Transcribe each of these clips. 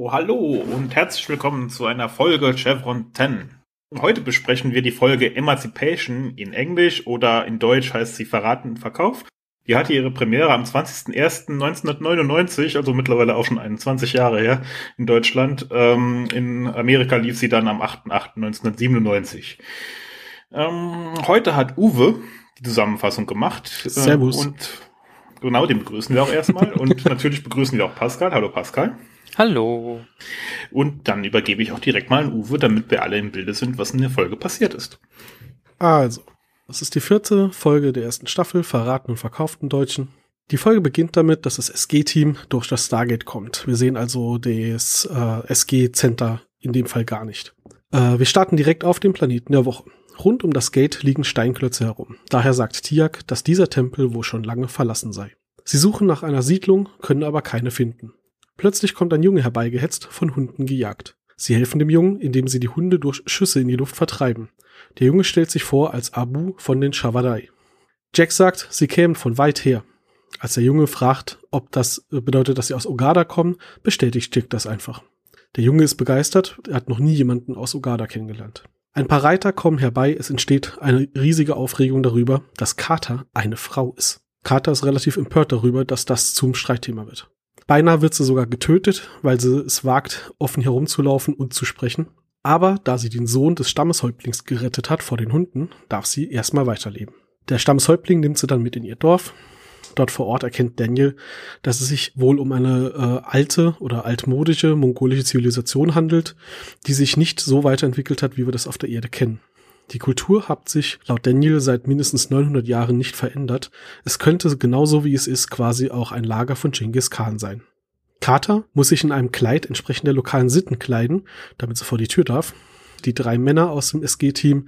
So, hallo und herzlich willkommen zu einer Folge Chevron 10. Heute besprechen wir die Folge Emancipation in Englisch oder in Deutsch heißt sie Verraten und Verkauf. Die hatte ihre Premiere am 20.01.1999, also mittlerweile auch schon 21 Jahre her in Deutschland. Ähm, in Amerika lief sie dann am 8.08.1997. Ähm, heute hat Uwe die Zusammenfassung gemacht. Äh, Servus. Und genau, den begrüßen wir auch erstmal. und natürlich begrüßen wir auch Pascal. Hallo Pascal. Hallo. Und dann übergebe ich auch direkt mal an Uwe, damit wir alle im Bilde sind, was in der Folge passiert ist. Also, das ist die vierte Folge der ersten Staffel, verraten und verkauften Deutschen. Die Folge beginnt damit, dass das SG-Team durch das Stargate kommt. Wir sehen also das äh, SG-Center in dem Fall gar nicht. Äh, wir starten direkt auf dem Planeten der Woche. Rund um das Gate liegen Steinklötze herum. Daher sagt Tiak, dass dieser Tempel wohl schon lange verlassen sei. Sie suchen nach einer Siedlung, können aber keine finden. Plötzlich kommt ein Junge herbeigehetzt, von Hunden gejagt. Sie helfen dem Jungen, indem sie die Hunde durch Schüsse in die Luft vertreiben. Der Junge stellt sich vor als Abu von den Shavadai. Jack sagt, sie kämen von weit her. Als der Junge fragt, ob das bedeutet, dass sie aus Ogada kommen, bestätigt Jack das einfach. Der Junge ist begeistert, er hat noch nie jemanden aus Ogada kennengelernt. Ein paar Reiter kommen herbei, es entsteht eine riesige Aufregung darüber, dass Carter eine Frau ist. Carter ist relativ empört darüber, dass das zum Streitthema wird. Beinahe wird sie sogar getötet, weil sie es wagt, offen herumzulaufen und zu sprechen. Aber da sie den Sohn des Stammeshäuptlings gerettet hat vor den Hunden, darf sie erstmal weiterleben. Der Stammeshäuptling nimmt sie dann mit in ihr Dorf. Dort vor Ort erkennt Daniel, dass es sich wohl um eine äh, alte oder altmodische mongolische Zivilisation handelt, die sich nicht so weiterentwickelt hat, wie wir das auf der Erde kennen. Die Kultur hat sich laut Daniel seit mindestens 900 Jahren nicht verändert. Es könnte genauso wie es ist quasi auch ein Lager von Genghis Khan sein. Carter muss sich in einem Kleid entsprechend der lokalen Sitten kleiden, damit sie vor die Tür darf. Die drei Männer aus dem SG-Team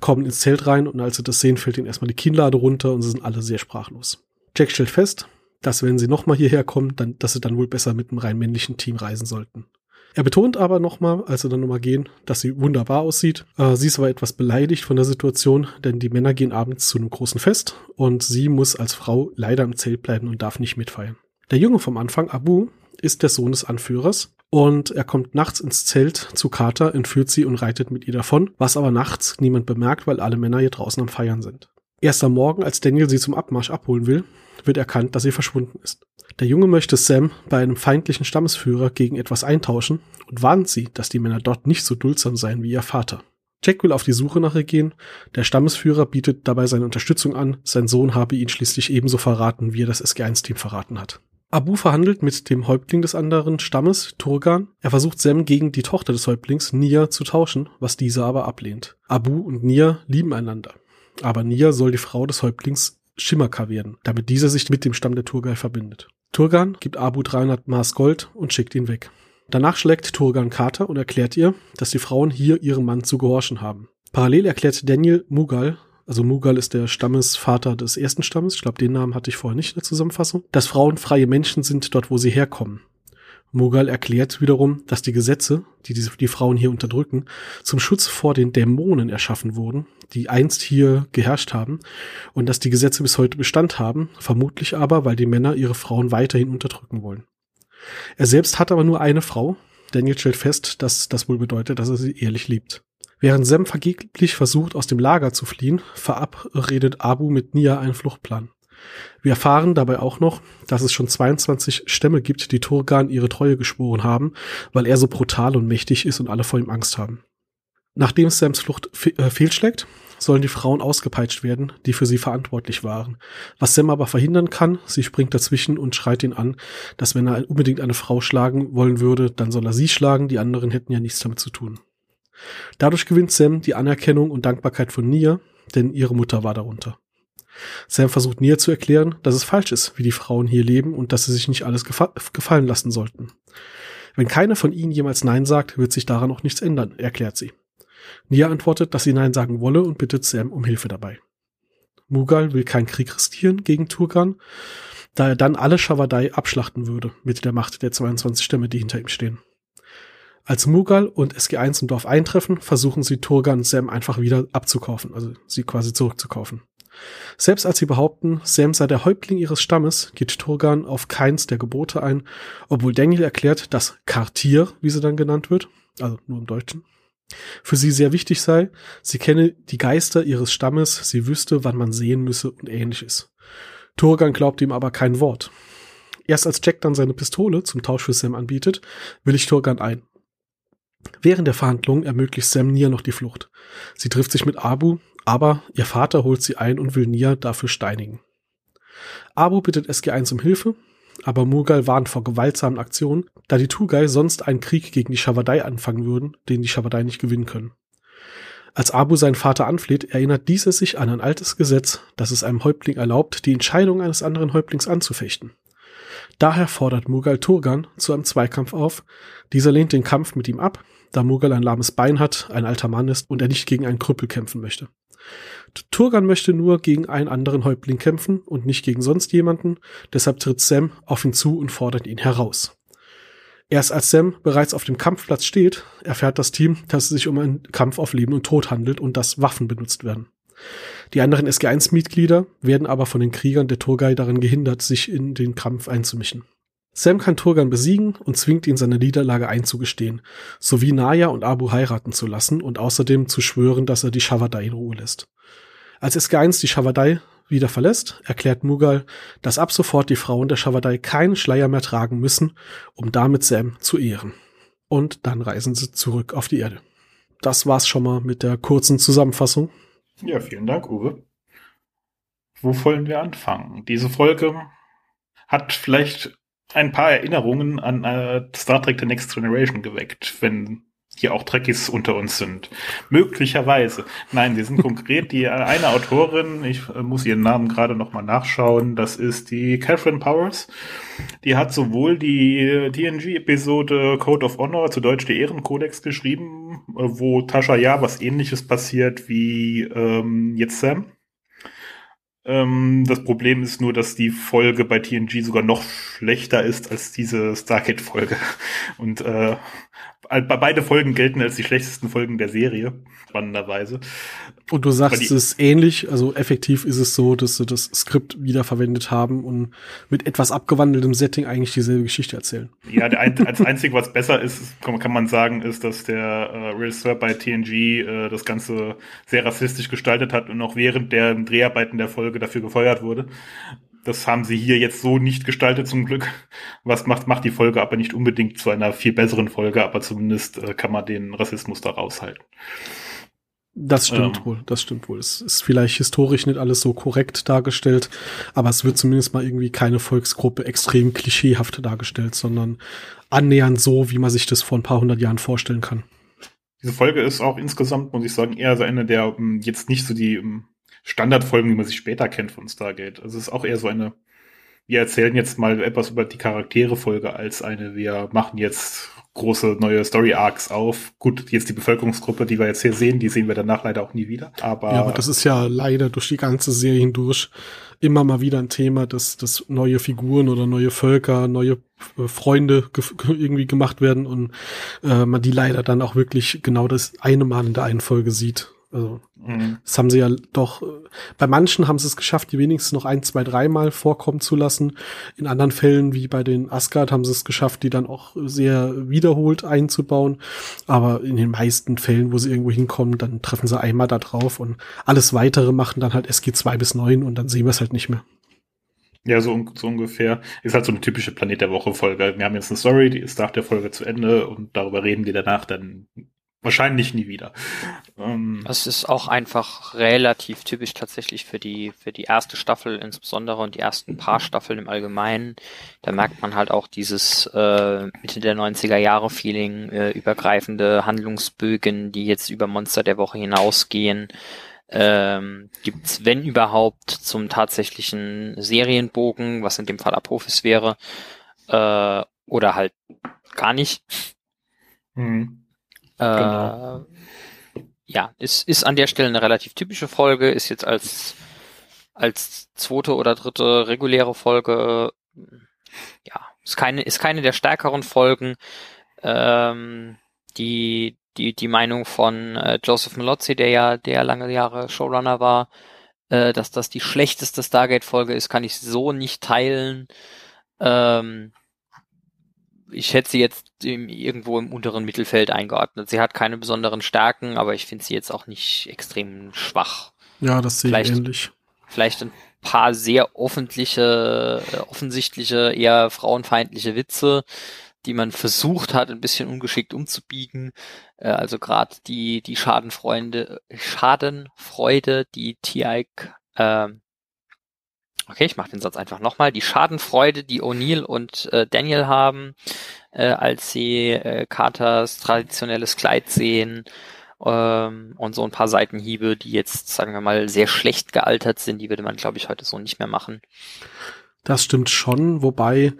kommen ins Zelt rein und als sie das sehen, fällt ihnen erstmal die Kinnlade runter und sie sind alle sehr sprachlos. Jack stellt fest, dass wenn sie nochmal hierher kommen, dann, dass sie dann wohl besser mit einem rein männlichen Team reisen sollten. Er betont aber nochmal, als sie dann nochmal gehen, dass sie wunderbar aussieht. Äh, sie ist aber etwas beleidigt von der Situation, denn die Männer gehen abends zu einem großen Fest und sie muss als Frau leider im Zelt bleiben und darf nicht mitfeiern. Der Junge vom Anfang, Abu, ist der Sohn des Anführers und er kommt nachts ins Zelt zu Carter, entführt sie und reitet mit ihr davon, was aber nachts niemand bemerkt, weil alle Männer hier draußen am Feiern sind. Erst am Morgen, als Daniel sie zum Abmarsch abholen will, wird erkannt, dass sie verschwunden ist. Der Junge möchte Sam bei einem feindlichen Stammesführer gegen etwas eintauschen und warnt sie, dass die Männer dort nicht so duldsam seien wie ihr Vater. Jack will auf die Suche nach ihr gehen. Der Stammesführer bietet dabei seine Unterstützung an. Sein Sohn habe ihn schließlich ebenso verraten, wie er das SG1-Team verraten hat. Abu verhandelt mit dem Häuptling des anderen Stammes, Turgan. Er versucht Sam gegen die Tochter des Häuptlings, Nia, zu tauschen, was dieser aber ablehnt. Abu und Nia lieben einander. Aber Nia soll die Frau des Häuptlings Shimaka werden, damit dieser sich mit dem Stamm der Turgai verbindet. Turgan gibt Abu 300 Maß Gold und schickt ihn weg. Danach schlägt Turgan Carter und erklärt ihr, dass die Frauen hier ihrem Mann zu gehorchen haben. Parallel erklärt Daniel Mughal, also Mughal ist der Stammesvater des ersten Stammes, ich glaube, den Namen hatte ich vorher nicht in der Zusammenfassung, dass Frauen freie Menschen sind dort, wo sie herkommen. Mughal erklärt wiederum, dass die Gesetze, die die, die Frauen hier unterdrücken, zum Schutz vor den Dämonen erschaffen wurden, die einst hier geherrscht haben, und dass die Gesetze bis heute Bestand haben, vermutlich aber, weil die Männer ihre Frauen weiterhin unterdrücken wollen. Er selbst hat aber nur eine Frau. Daniel stellt fest, dass das wohl bedeutet, dass er sie ehrlich liebt. Während Sam vergeblich versucht, aus dem Lager zu fliehen, verabredet Abu mit Nia einen Fluchtplan. Wir erfahren dabei auch noch, dass es schon 22 Stämme gibt, die Turgan ihre Treue geschworen haben, weil er so brutal und mächtig ist und alle vor ihm Angst haben. Nachdem Sams Flucht fe äh, fehlschlägt, sollen die Frauen ausgepeitscht werden, die für sie verantwortlich waren. Was Sam aber verhindern kann, sie springt dazwischen und schreit ihn an, dass wenn er unbedingt eine Frau schlagen wollen würde, dann soll er sie schlagen, die anderen hätten ja nichts damit zu tun. Dadurch gewinnt Sam die Anerkennung und Dankbarkeit von Nia, denn ihre Mutter war darunter. Sam versucht Nia zu erklären, dass es falsch ist, wie die Frauen hier leben und dass sie sich nicht alles gefa gefallen lassen sollten. Wenn keiner von ihnen jemals Nein sagt, wird sich daran auch nichts ändern, erklärt sie. Nia antwortet, dass sie Nein sagen wolle und bittet Sam um Hilfe dabei. Mughal will keinen Krieg riskieren gegen Turkan, da er dann alle Shavadai abschlachten würde mit der Macht der 22 Stämme, die hinter ihm stehen. Als Mughal und SG1 im Dorf eintreffen, versuchen sie Turgan und Sam einfach wieder abzukaufen, also sie quasi zurückzukaufen. Selbst als sie behaupten, Sam sei der Häuptling ihres Stammes, geht Turgan auf keins der Gebote ein, obwohl Daniel erklärt, dass Kartier, wie sie dann genannt wird, also nur im Deutschen, für sie sehr wichtig sei, sie kenne die Geister ihres Stammes, sie wüsste, wann man sehen müsse und ähnliches. Turgan glaubt ihm aber kein Wort. Erst als Jack dann seine Pistole zum Tausch für Sam anbietet, will ich Turgan ein. Während der Verhandlungen ermöglicht Sam Nia noch die Flucht. Sie trifft sich mit Abu, aber ihr Vater holt sie ein und will Nia dafür steinigen. Abu bittet SG1 um Hilfe, aber Mughal warnt vor gewaltsamen Aktionen, da die Tugai sonst einen Krieg gegen die Shavadai anfangen würden, den die Shavadai nicht gewinnen können. Als Abu seinen Vater anfleht, erinnert dieser sich an ein altes Gesetz, das es einem Häuptling erlaubt, die Entscheidung eines anderen Häuptlings anzufechten. Daher fordert Mughal Turgan zu einem Zweikampf auf. Dieser lehnt den Kampf mit ihm ab, da Mughal ein lahmes Bein hat, ein alter Mann ist und er nicht gegen einen Krüppel kämpfen möchte. Turgan möchte nur gegen einen anderen Häuptling kämpfen und nicht gegen sonst jemanden, deshalb tritt Sam auf ihn zu und fordert ihn heraus. Erst als Sam bereits auf dem Kampfplatz steht, erfährt das Team, dass es sich um einen Kampf auf Leben und Tod handelt und dass Waffen benutzt werden. Die anderen SG1-Mitglieder werden aber von den Kriegern der Turgai daran gehindert, sich in den Kampf einzumischen. Sam kann Turgan besiegen und zwingt ihn seine Niederlage einzugestehen, sowie Naya und Abu heiraten zu lassen und außerdem zu schwören, dass er die Shavadai in Ruhe lässt. Als SG1 die Shavadai wieder verlässt, erklärt Mughal, dass ab sofort die Frauen der Shavadai keinen Schleier mehr tragen müssen, um damit Sam zu ehren. Und dann reisen sie zurück auf die Erde. Das war's schon mal mit der kurzen Zusammenfassung. Ja, vielen Dank, Uwe. Wo wollen wir anfangen? Diese Folge hat vielleicht ein paar Erinnerungen an äh, Star Trek The Next Generation geweckt, wenn hier auch Trekkies unter uns sind. Möglicherweise. Nein, wir sind konkret die äh, eine Autorin, ich äh, muss ihren Namen gerade nochmal nachschauen, das ist die Catherine Powers. Die hat sowohl die TNG-Episode Code of Honor, zu Deutsch die Ehrenkodex geschrieben, äh, wo Tasha ja was ähnliches passiert wie ähm, jetzt Sam. Ähm, das Problem ist nur, dass die Folge bei TNG sogar noch schlechter ist als diese Stargate-Folge. Und äh, beide Folgen gelten als die schlechtesten Folgen der Serie, spannenderweise. Und du sagst, es ist ähnlich, also effektiv ist es so, dass sie das Skript wiederverwendet haben und mit etwas abgewandeltem Setting eigentlich dieselbe Geschichte erzählen. Ja, der ein, als einzige, was besser ist, kann, man sagen, ist, dass der äh, Regisseur bei TNG äh, das Ganze sehr rassistisch gestaltet hat und auch während der Dreharbeiten der Folge dafür gefeuert wurde. Das haben sie hier jetzt so nicht gestaltet zum Glück. Was macht, macht die Folge aber nicht unbedingt zu einer viel besseren Folge, aber zumindest äh, kann man den Rassismus da raushalten. Das stimmt ähm. wohl, das stimmt wohl. Es ist vielleicht historisch nicht alles so korrekt dargestellt, aber es wird zumindest mal irgendwie keine Volksgruppe extrem klischeehaft dargestellt, sondern annähernd so, wie man sich das vor ein paar hundert Jahren vorstellen kann. Diese Folge ist auch insgesamt, muss ich sagen, eher so eine der um, jetzt nicht so die um, Standardfolgen, wie man sich später kennt von Stargate. Also es ist auch eher so eine, wir erzählen jetzt mal etwas über die Charaktere-Folge als eine, wir machen jetzt große neue Story-Arcs auf. Gut, jetzt die Bevölkerungsgruppe, die wir jetzt hier sehen, die sehen wir danach leider auch nie wieder. Aber, ja, aber das ist ja leider durch die ganze Serie hindurch immer mal wieder ein Thema, dass, dass neue Figuren oder neue Völker, neue äh, Freunde ge irgendwie gemacht werden und äh, man die leider dann auch wirklich genau das eine Mal in der einen Folge sieht. Also, mhm. das haben sie ja doch, bei manchen haben sie es geschafft, die wenigstens noch ein, zwei, dreimal vorkommen zu lassen. In anderen Fällen, wie bei den Asgard, haben sie es geschafft, die dann auch sehr wiederholt einzubauen. Aber in den meisten Fällen, wo sie irgendwo hinkommen, dann treffen sie einmal da drauf und alles weitere machen dann halt SG 2 bis 9 und dann sehen wir es halt nicht mehr. Ja, so, so ungefähr. Ist halt so eine typische Planet der Woche Folge. Wir haben jetzt eine Story, die ist nach der Folge zu Ende und darüber reden wir danach dann Wahrscheinlich nie wieder. Ähm, es ist auch einfach relativ typisch tatsächlich für die, für die erste Staffel insbesondere und die ersten paar Staffeln im Allgemeinen. Da merkt man halt auch dieses äh, Mitte der 90er Jahre Feeling, äh, übergreifende Handlungsbögen, die jetzt über Monster der Woche hinausgehen. Ähm, gibt's, wenn überhaupt, zum tatsächlichen Serienbogen, was in dem Fall Apophis wäre, äh, oder halt gar nicht. Mhm. Genau. Äh, ja, ist, ist an der Stelle eine relativ typische Folge, ist jetzt als, als zweite oder dritte reguläre Folge, ja, ist keine, ist keine der stärkeren Folgen. Ähm, die, die, die Meinung von äh, Joseph Malozzi, der ja, der lange Jahre Showrunner war, Äh, dass das die schlechteste Stargate-Folge ist, kann ich so nicht teilen. Ähm, ich hätte sie jetzt im, irgendwo im unteren Mittelfeld eingeordnet. Sie hat keine besonderen Stärken, aber ich finde sie jetzt auch nicht extrem schwach. Ja, das sehe ich ähnlich. Vielleicht ein paar sehr offentliche, äh, offensichtliche, eher frauenfeindliche Witze, die man versucht hat, ein bisschen ungeschickt umzubiegen. Äh, also gerade die, die Schadenfreunde, Schadenfreude, die Tiaik, äh, okay, ich mache den Satz einfach nochmal, die Schadenfreude, die O'Neill und äh, Daniel haben, äh, als sie äh, Carters traditionelles Kleid sehen ähm, und so ein paar Seitenhiebe, die jetzt, sagen wir mal, sehr schlecht gealtert sind, die würde man, glaube ich, heute so nicht mehr machen. Das stimmt schon, wobei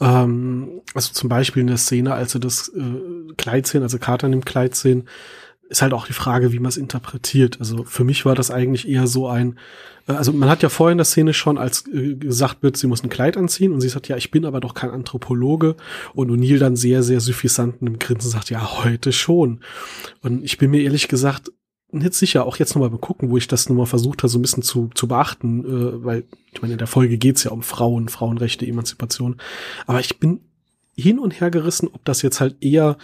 ähm, also zum Beispiel in der Szene, als sie das äh, Kleid sehen, also Carter in Kleid sehen, ist halt auch die Frage, wie man es interpretiert. Also für mich war das eigentlich eher so ein, äh, also man hat ja vorhin in der Szene schon, als äh, gesagt wird, sie muss ein Kleid anziehen und sie sagt, ja, ich bin aber doch kein Anthropologe und O'Neill dann sehr, sehr suffisant im Grinsen sagt, ja, heute schon. Und ich bin mir ehrlich gesagt nicht sicher, auch jetzt nochmal gucken, wo ich das nochmal versucht habe, so ein bisschen zu, zu beachten, äh, weil, ich meine, in der Folge geht's ja um Frauen, Frauenrechte, Emanzipation. Aber ich bin hin und her gerissen, ob das jetzt halt eher,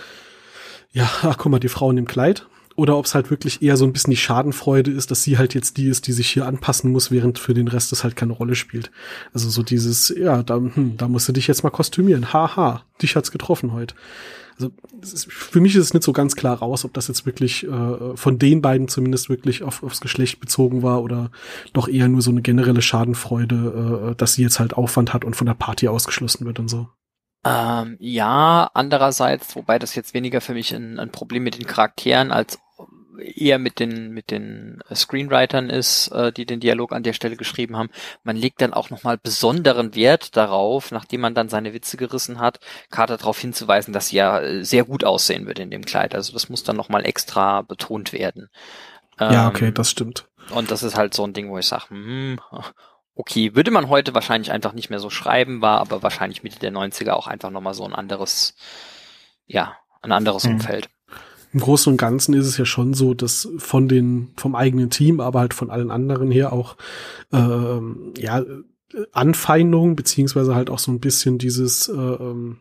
ja, ach guck mal, die Frauen im Kleid, oder ob es halt wirklich eher so ein bisschen die Schadenfreude ist, dass sie halt jetzt die ist, die sich hier anpassen muss, während für den Rest das halt keine Rolle spielt. Also so dieses, ja, da, hm, da musst du dich jetzt mal kostümieren. Haha, dich hat's getroffen heute also ist, für mich ist es nicht so ganz klar raus, ob das jetzt wirklich äh, von den beiden zumindest wirklich auf, aufs Geschlecht bezogen war oder doch eher nur so eine generelle Schadenfreude, äh, dass sie jetzt halt Aufwand hat und von der Party ausgeschlossen wird und so. Ähm, ja, andererseits, wobei das jetzt weniger für mich ein, ein Problem mit den Charakteren als eher mit den mit den Screenwritern ist, äh, die den Dialog an der Stelle geschrieben haben. Man legt dann auch nochmal besonderen Wert darauf, nachdem man dann seine Witze gerissen hat, Carter darauf hinzuweisen, dass sie ja äh, sehr gut aussehen wird in dem Kleid. Also das muss dann nochmal extra betont werden. ja, okay, ähm, das stimmt. Und das ist halt so ein Ding, wo ich sage, hm, okay, würde man heute wahrscheinlich einfach nicht mehr so schreiben, war aber wahrscheinlich Mitte der 90er auch einfach nochmal so ein anderes, ja, ein anderes hm. Umfeld im Großen und Ganzen ist es ja schon so, dass von den, vom eigenen Team, aber halt von allen anderen her auch, ähm, ja, Anfeindungen, beziehungsweise halt auch so ein bisschen dieses, äh, ähm,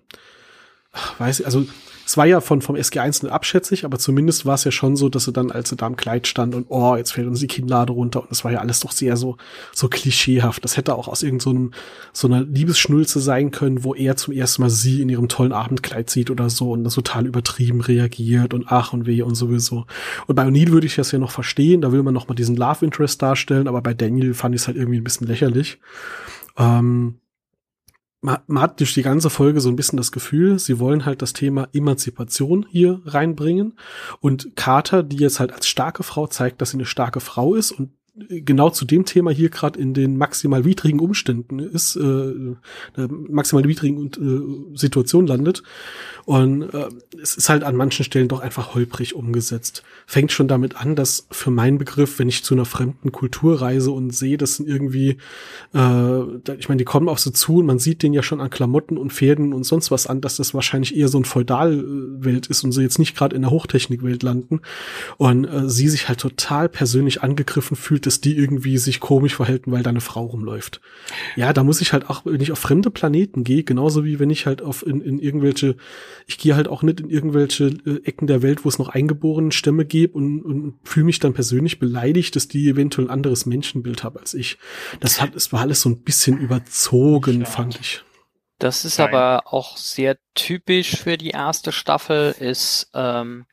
weiß ich, also es war ja von, vom SG1 nicht abschätzig, aber zumindest war es ja schon so, dass sie dann, als sie da im Kleid stand und oh, jetzt fällt uns die Kinnlade runter und das war ja alles doch sehr so, so klischeehaft. Das hätte auch aus irgendeinem, so, so einer Liebesschnulze sein können, wo er zum ersten Mal sie in ihrem tollen Abendkleid sieht oder so und das total übertrieben reagiert und ach und weh und sowieso. Und bei O'Neill würde ich das ja noch verstehen, da will man noch mal diesen Love Interest darstellen, aber bei Daniel fand ich es halt irgendwie ein bisschen lächerlich. Ähm, man, hat durch die ganze Folge so ein bisschen das Gefühl, sie wollen halt das Thema Emanzipation hier reinbringen. Und Carter, die jetzt halt als starke Frau zeigt, dass sie eine starke Frau ist und genau zu dem Thema hier gerade in den maximal widrigen Umständen ist, äh, maximal widrigen äh, Situation landet. Und äh, es ist halt an manchen Stellen doch einfach holprig umgesetzt. Fängt schon damit an, dass für meinen Begriff, wenn ich zu einer fremden Kultur reise und sehe, das sind irgendwie, äh, ich meine, die kommen auf so zu und man sieht den ja schon an Klamotten und Pferden und sonst was an, dass das wahrscheinlich eher so ein Feudalwelt ist und sie jetzt nicht gerade in der Hochtechnikwelt landen. Und äh, sie sich halt total persönlich angegriffen fühlt, dass die irgendwie sich komisch verhalten, weil da eine Frau rumläuft. Ja, da muss ich halt auch, wenn ich auf fremde Planeten gehe, genauso wie wenn ich halt auf in, in irgendwelche ich gehe halt auch nicht in irgendwelche äh, Ecken der Welt, wo es noch eingeborenen Stämme gibt und, und fühle mich dann persönlich beleidigt, dass die eventuell ein anderes Menschenbild haben als ich. Das hat, es war alles so ein bisschen überzogen, ja. fand ich. Das ist Nein. aber auch sehr typisch für die erste Staffel, ist, ähm,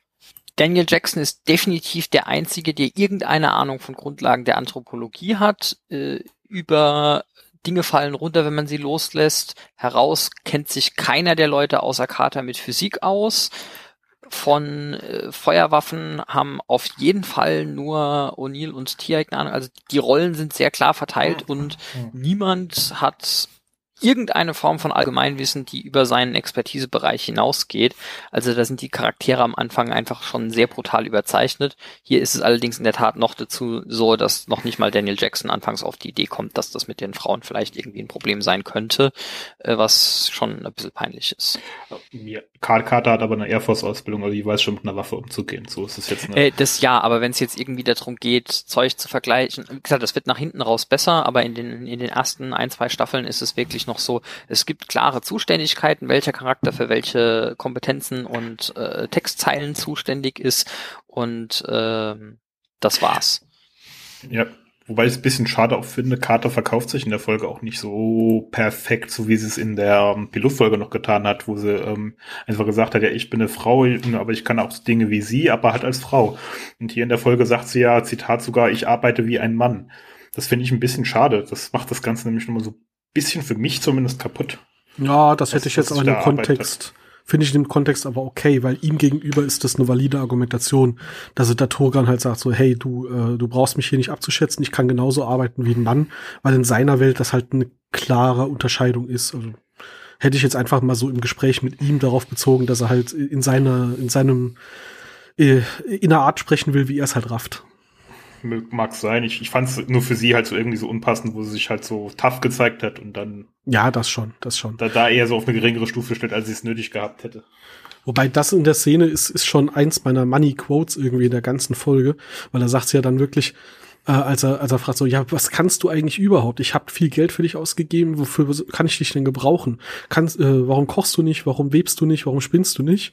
Daniel Jackson ist definitiv der Einzige, der irgendeine Ahnung von Grundlagen der Anthropologie hat. Äh, über Dinge fallen runter, wenn man sie loslässt. Heraus kennt sich keiner der Leute außer Carter mit Physik aus. Von äh, Feuerwaffen haben auf jeden Fall nur O'Neill und Tiag eine Ahnung. Also die Rollen sind sehr klar verteilt und niemand hat irgendeine Form von Allgemeinwissen, die über seinen Expertisebereich hinausgeht. Also da sind die Charaktere am Anfang einfach schon sehr brutal überzeichnet. Hier ist es allerdings in der Tat noch dazu so, dass noch nicht mal Daniel Jackson anfangs auf die Idee kommt, dass das mit den Frauen vielleicht irgendwie ein Problem sein könnte, äh, was schon ein bisschen peinlich ist. Ja, Karl Carter hat aber eine Air Force-Ausbildung, also die weiß schon mit einer Waffe umzugehen. So ist es jetzt. Eine äh, das ja, aber wenn es jetzt irgendwie darum geht, Zeug zu vergleichen, wie gesagt, das wird nach hinten raus besser, aber in den, in den ersten ein, zwei Staffeln ist es wirklich noch so, es gibt klare Zuständigkeiten, welcher Charakter für welche Kompetenzen und äh, Textzeilen zuständig ist und äh, das war's. Ja, Wobei ich es ein bisschen schade auch finde, Carter verkauft sich in der Folge auch nicht so perfekt, so wie sie es in der ähm, Pilotfolge noch getan hat, wo sie ähm, einfach gesagt hat, ja, ich bin eine Frau, aber ich kann auch Dinge wie sie, aber halt als Frau. Und hier in der Folge sagt sie ja, Zitat sogar, ich arbeite wie ein Mann. Das finde ich ein bisschen schade. Das macht das Ganze nämlich nochmal so bisschen für mich zumindest kaputt. Ja, das hätte ich jetzt auch in dem Kontext Finde ich in dem Kontext aber okay, weil ihm gegenüber ist das eine valide Argumentation, dass er da Turgan halt sagt so, hey, du, äh, du brauchst mich hier nicht abzuschätzen, ich kann genauso arbeiten wie ein Mann, weil in seiner Welt das halt eine klare Unterscheidung ist. Also hätte ich jetzt einfach mal so im Gespräch mit ihm darauf bezogen, dass er halt in seiner, in seinem, äh, in einer Art sprechen will, wie er es halt rafft mag sein. Ich, ich fand es nur für sie halt so irgendwie so unpassend, wo sie sich halt so tough gezeigt hat und dann. Ja, das schon, das schon. Da, da eher so auf eine geringere Stufe stellt, als sie es nötig gehabt hätte. Wobei das in der Szene ist, ist schon eins meiner Money Quotes irgendwie in der ganzen Folge, weil er sagt ja dann wirklich, äh, als er, als er fragt so, ja, was kannst du eigentlich überhaupt? Ich habe viel Geld für dich ausgegeben, wofür kann ich dich denn gebrauchen? Kannst, äh, warum kochst du nicht? Warum webst du nicht? Warum spinnst du nicht?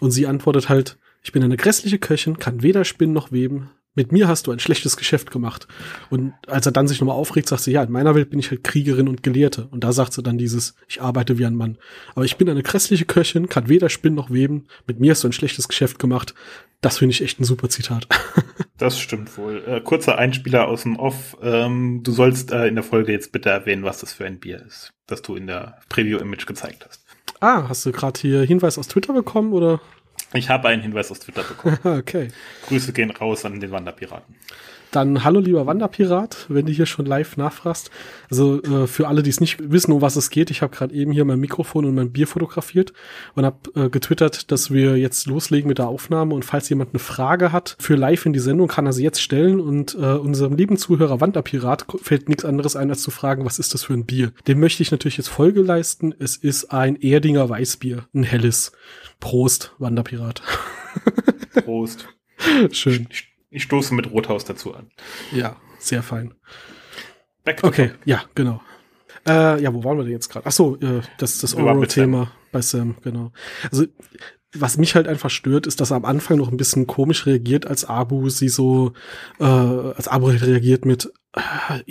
Und sie antwortet halt, ich bin eine grässliche Köchin, kann weder spinnen noch weben, mit mir hast du ein schlechtes Geschäft gemacht. Und als er dann sich nochmal aufregt, sagt sie, ja, in meiner Welt bin ich halt Kriegerin und Gelehrte. Und da sagt sie dann dieses, ich arbeite wie ein Mann. Aber ich bin eine grässliche Köchin, kann weder spinnen noch weben. Mit mir hast du ein schlechtes Geschäft gemacht. Das finde ich echt ein super Zitat. Das stimmt wohl. Äh, kurzer Einspieler aus dem Off. Ähm, du sollst äh, in der Folge jetzt bitte erwähnen, was das für ein Bier ist, das du in der Preview-Image gezeigt hast. Ah, hast du gerade hier Hinweis aus Twitter bekommen oder? Ich habe einen Hinweis aus Twitter bekommen. okay. Grüße gehen raus an den Wanderpiraten. Dann hallo lieber Wanderpirat, wenn du hier schon live nachfragst. Also äh, für alle, die es nicht wissen, um was es geht, ich habe gerade eben hier mein Mikrofon und mein Bier fotografiert und habe äh, getwittert, dass wir jetzt loslegen mit der Aufnahme und falls jemand eine Frage hat für live in die Sendung, kann er sie jetzt stellen und äh, unserem lieben Zuhörer Wanderpirat fällt nichts anderes ein, als zu fragen, was ist das für ein Bier? Dem möchte ich natürlich jetzt Folge leisten. Es ist ein Erdinger Weißbier, ein helles. Prost, Wanderpirat. Prost. Schön. Ich, ich stoße mit Rothaus dazu an. Ja, sehr fein. okay, ja, genau. Äh, ja, wo waren wir denn jetzt gerade? Ach so, äh, das ist das Oro-Thema bei Sam, genau. Also, was mich halt einfach stört, ist, dass er am Anfang noch ein bisschen komisch reagiert, als Abu sie so, äh, als Abu reagiert mit äh,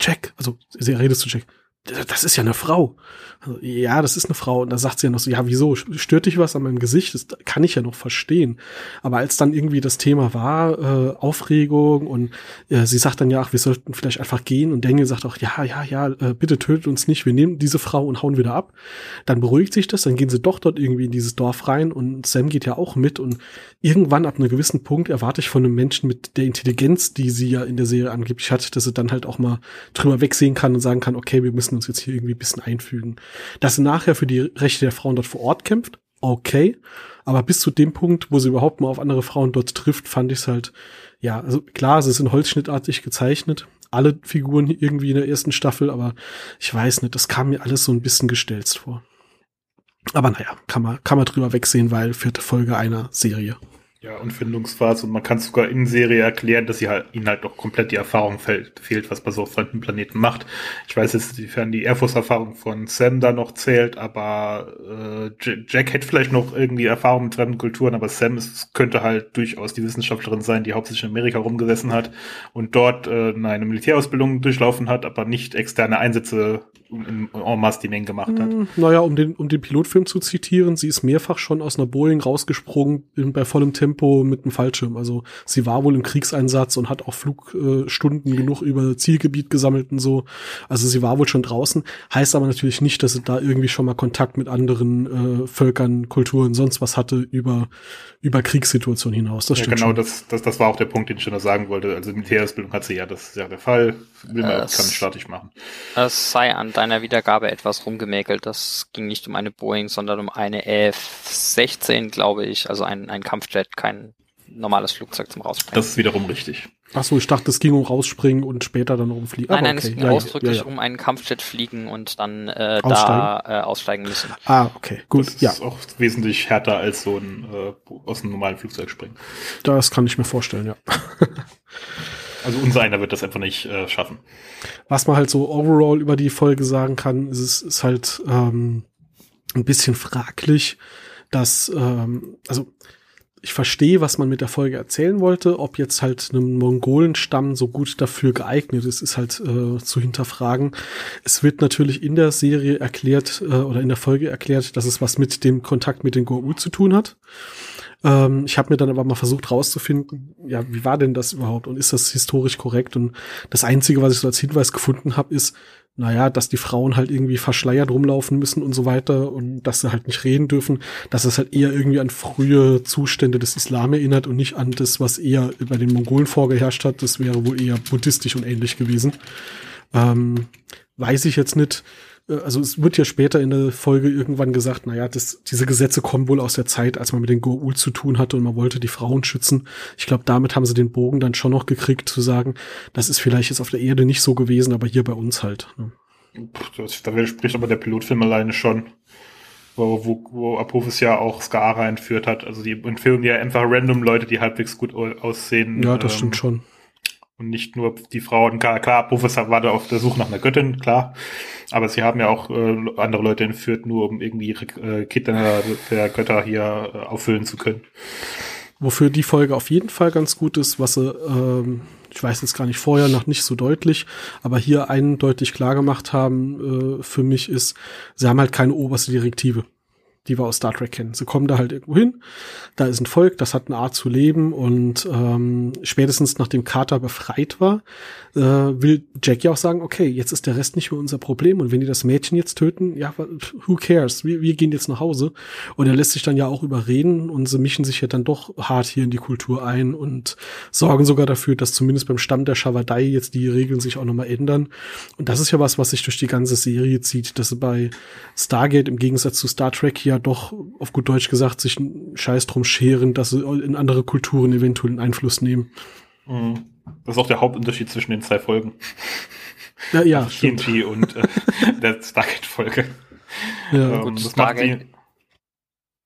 Jack, also sie redet zu Jack, das ist ja eine Frau. Also, ja, das ist eine Frau. Und da sagt sie ja noch so, ja, wieso? Stört dich was an meinem Gesicht? Das kann ich ja noch verstehen. Aber als dann irgendwie das Thema war, äh, Aufregung und äh, sie sagt dann ja, ach, wir sollten vielleicht einfach gehen. Und Daniel sagt auch, ja, ja, ja, äh, bitte tötet uns nicht. Wir nehmen diese Frau und hauen wieder ab. Dann beruhigt sich das. Dann gehen sie doch dort irgendwie in dieses Dorf rein. Und Sam geht ja auch mit. Und irgendwann ab einem gewissen Punkt erwarte ich von einem Menschen mit der Intelligenz, die sie ja in der Serie angeblich hat, dass sie dann halt auch mal drüber wegsehen kann und sagen kann, okay, wir müssen uns jetzt hier irgendwie ein bisschen einfügen. Dass sie nachher für die Rechte der Frauen dort vor Ort kämpft, okay. Aber bis zu dem Punkt, wo sie überhaupt mal auf andere Frauen dort trifft, fand ich es halt, ja, also klar, ist in Holzschnittartig gezeichnet. Alle Figuren irgendwie in der ersten Staffel, aber ich weiß nicht, das kam mir alles so ein bisschen gestelzt vor. Aber naja, kann man, kann man drüber wegsehen, weil vierte Folge einer Serie. Ja, und Findungsphase und man kann sogar in Serie erklären, dass sie halt, ihnen halt doch komplett die Erfahrung fehlt, fehlt, was man so auf fremden Planeten macht. Ich weiß jetzt, inwiefern die Air Force-Erfahrung von Sam da noch zählt, aber äh, Jack hätte vielleicht noch irgendwie Erfahrung mit fremden Kulturen, aber Sam ist, könnte halt durchaus die Wissenschaftlerin sein, die hauptsächlich in Amerika rumgesessen hat und dort äh, eine Militärausbildung durchlaufen hat, aber nicht externe Einsätze in en masse die Menge gemacht hat. Hm, naja, um den, um den Pilotfilm zu zitieren, sie ist mehrfach schon aus einer Boeing rausgesprungen in, bei vollem Tempo Tempo mit einem Fallschirm. Also sie war wohl im Kriegseinsatz und hat auch Flugstunden äh, genug über Zielgebiet gesammelt und so. Also sie war wohl schon draußen. Heißt aber natürlich nicht, dass sie da irgendwie schon mal Kontakt mit anderen äh, Völkern, Kulturen, sonst was hatte über, über Kriegssituationen hinaus. Das ja, genau, das, das, das war auch der Punkt, den ich schon noch sagen wollte. Also Militärausbildung hat sie ja, das ist ja der Fall. Will man es, kann statisch machen. Es sei an deiner Wiedergabe etwas rumgemäkelt. Das ging nicht um eine Boeing, sondern um eine F-16, glaube ich. Also ein, ein Kampfjet, kein normales Flugzeug zum Rausspringen. Das ist wiederum richtig. Ach so, ich dachte, es ging um rausspringen und später dann rumfliegen. Nein, nein, okay. es ging ja, ausdrücklich ja, ja. um einen Kampfjet fliegen und dann äh, da äh, aussteigen müssen. Ah, okay, gut. Das ja. ist auch wesentlich härter als so ein äh, aus einem normalen Flugzeug springen. Das kann ich mir vorstellen, ja. also unser einer wird das einfach nicht äh, schaffen. Was man halt so overall über die Folge sagen kann, ist es ist halt ähm, ein bisschen fraglich, dass ähm, also ich verstehe, was man mit der Folge erzählen wollte. Ob jetzt halt ein Mongolenstamm so gut dafür geeignet ist, ist halt äh, zu hinterfragen. Es wird natürlich in der Serie erklärt äh, oder in der Folge erklärt, dass es was mit dem Kontakt mit den Goa'uld zu tun hat. Ähm, ich habe mir dann aber mal versucht rauszufinden, ja, wie war denn das überhaupt und ist das historisch korrekt? Und das Einzige, was ich so als Hinweis gefunden habe, ist, naja, dass die Frauen halt irgendwie verschleiert rumlaufen müssen und so weiter und dass sie halt nicht reden dürfen, dass es halt eher irgendwie an frühe Zustände des Islam erinnert und nicht an das, was eher bei den Mongolen vorgeherrscht hat. Das wäre wohl eher buddhistisch und ähnlich gewesen. Ähm, weiß ich jetzt nicht. Äh, also es wird ja später in der Folge irgendwann gesagt, naja, das, diese Gesetze kommen wohl aus der Zeit, als man mit den Goa'uld zu tun hatte und man wollte die Frauen schützen. Ich glaube, damit haben sie den Bogen dann schon noch gekriegt, zu sagen, das ist vielleicht jetzt auf der Erde nicht so gewesen, aber hier bei uns halt. Ne? Das, da spricht aber der Pilotfilm alleine schon, wo, wo, wo Apophis ja auch Skara entführt hat. Also die entführen ja einfach random Leute, die halbwegs gut aussehen. Ja, das ähm, stimmt schon. Und nicht nur die Frauen. Klar, klar Professor war da auf der Suche nach einer Göttin, klar. Aber sie haben ja auch äh, andere Leute entführt, nur um irgendwie ihre äh, Kinder der, Götter hier äh, auffüllen zu können. Wofür die Folge auf jeden Fall ganz gut ist, was sie, ähm, ich weiß jetzt gar nicht vorher noch nicht so deutlich, aber hier eindeutig klar gemacht haben, äh, für mich ist, sie haben halt keine oberste Direktive die wir aus Star Trek kennen. Sie kommen da halt irgendwo hin, da ist ein Volk, das hat eine Art zu leben und ähm, spätestens nachdem Carter befreit war, äh, will Jack ja auch sagen, okay, jetzt ist der Rest nicht mehr unser Problem und wenn die das Mädchen jetzt töten, ja, who cares? Wir, wir gehen jetzt nach Hause und er lässt sich dann ja auch überreden und sie mischen sich ja dann doch hart hier in die Kultur ein und sorgen sogar dafür, dass zumindest beim Stamm der Shavadai jetzt die Regeln sich auch nochmal ändern und das ist ja was, was sich durch die ganze Serie zieht, dass bei Stargate im Gegensatz zu Star Trek hier doch, auf gut Deutsch gesagt, sich einen Scheiß drum scheren, dass sie in andere Kulturen eventuell einen Einfluss nehmen. Mhm. Das ist auch der Hauptunterschied zwischen den zwei Folgen. Ja, ja. Also TNT und äh, der Stargate-Folge. Ja, ähm, gut, Stargate,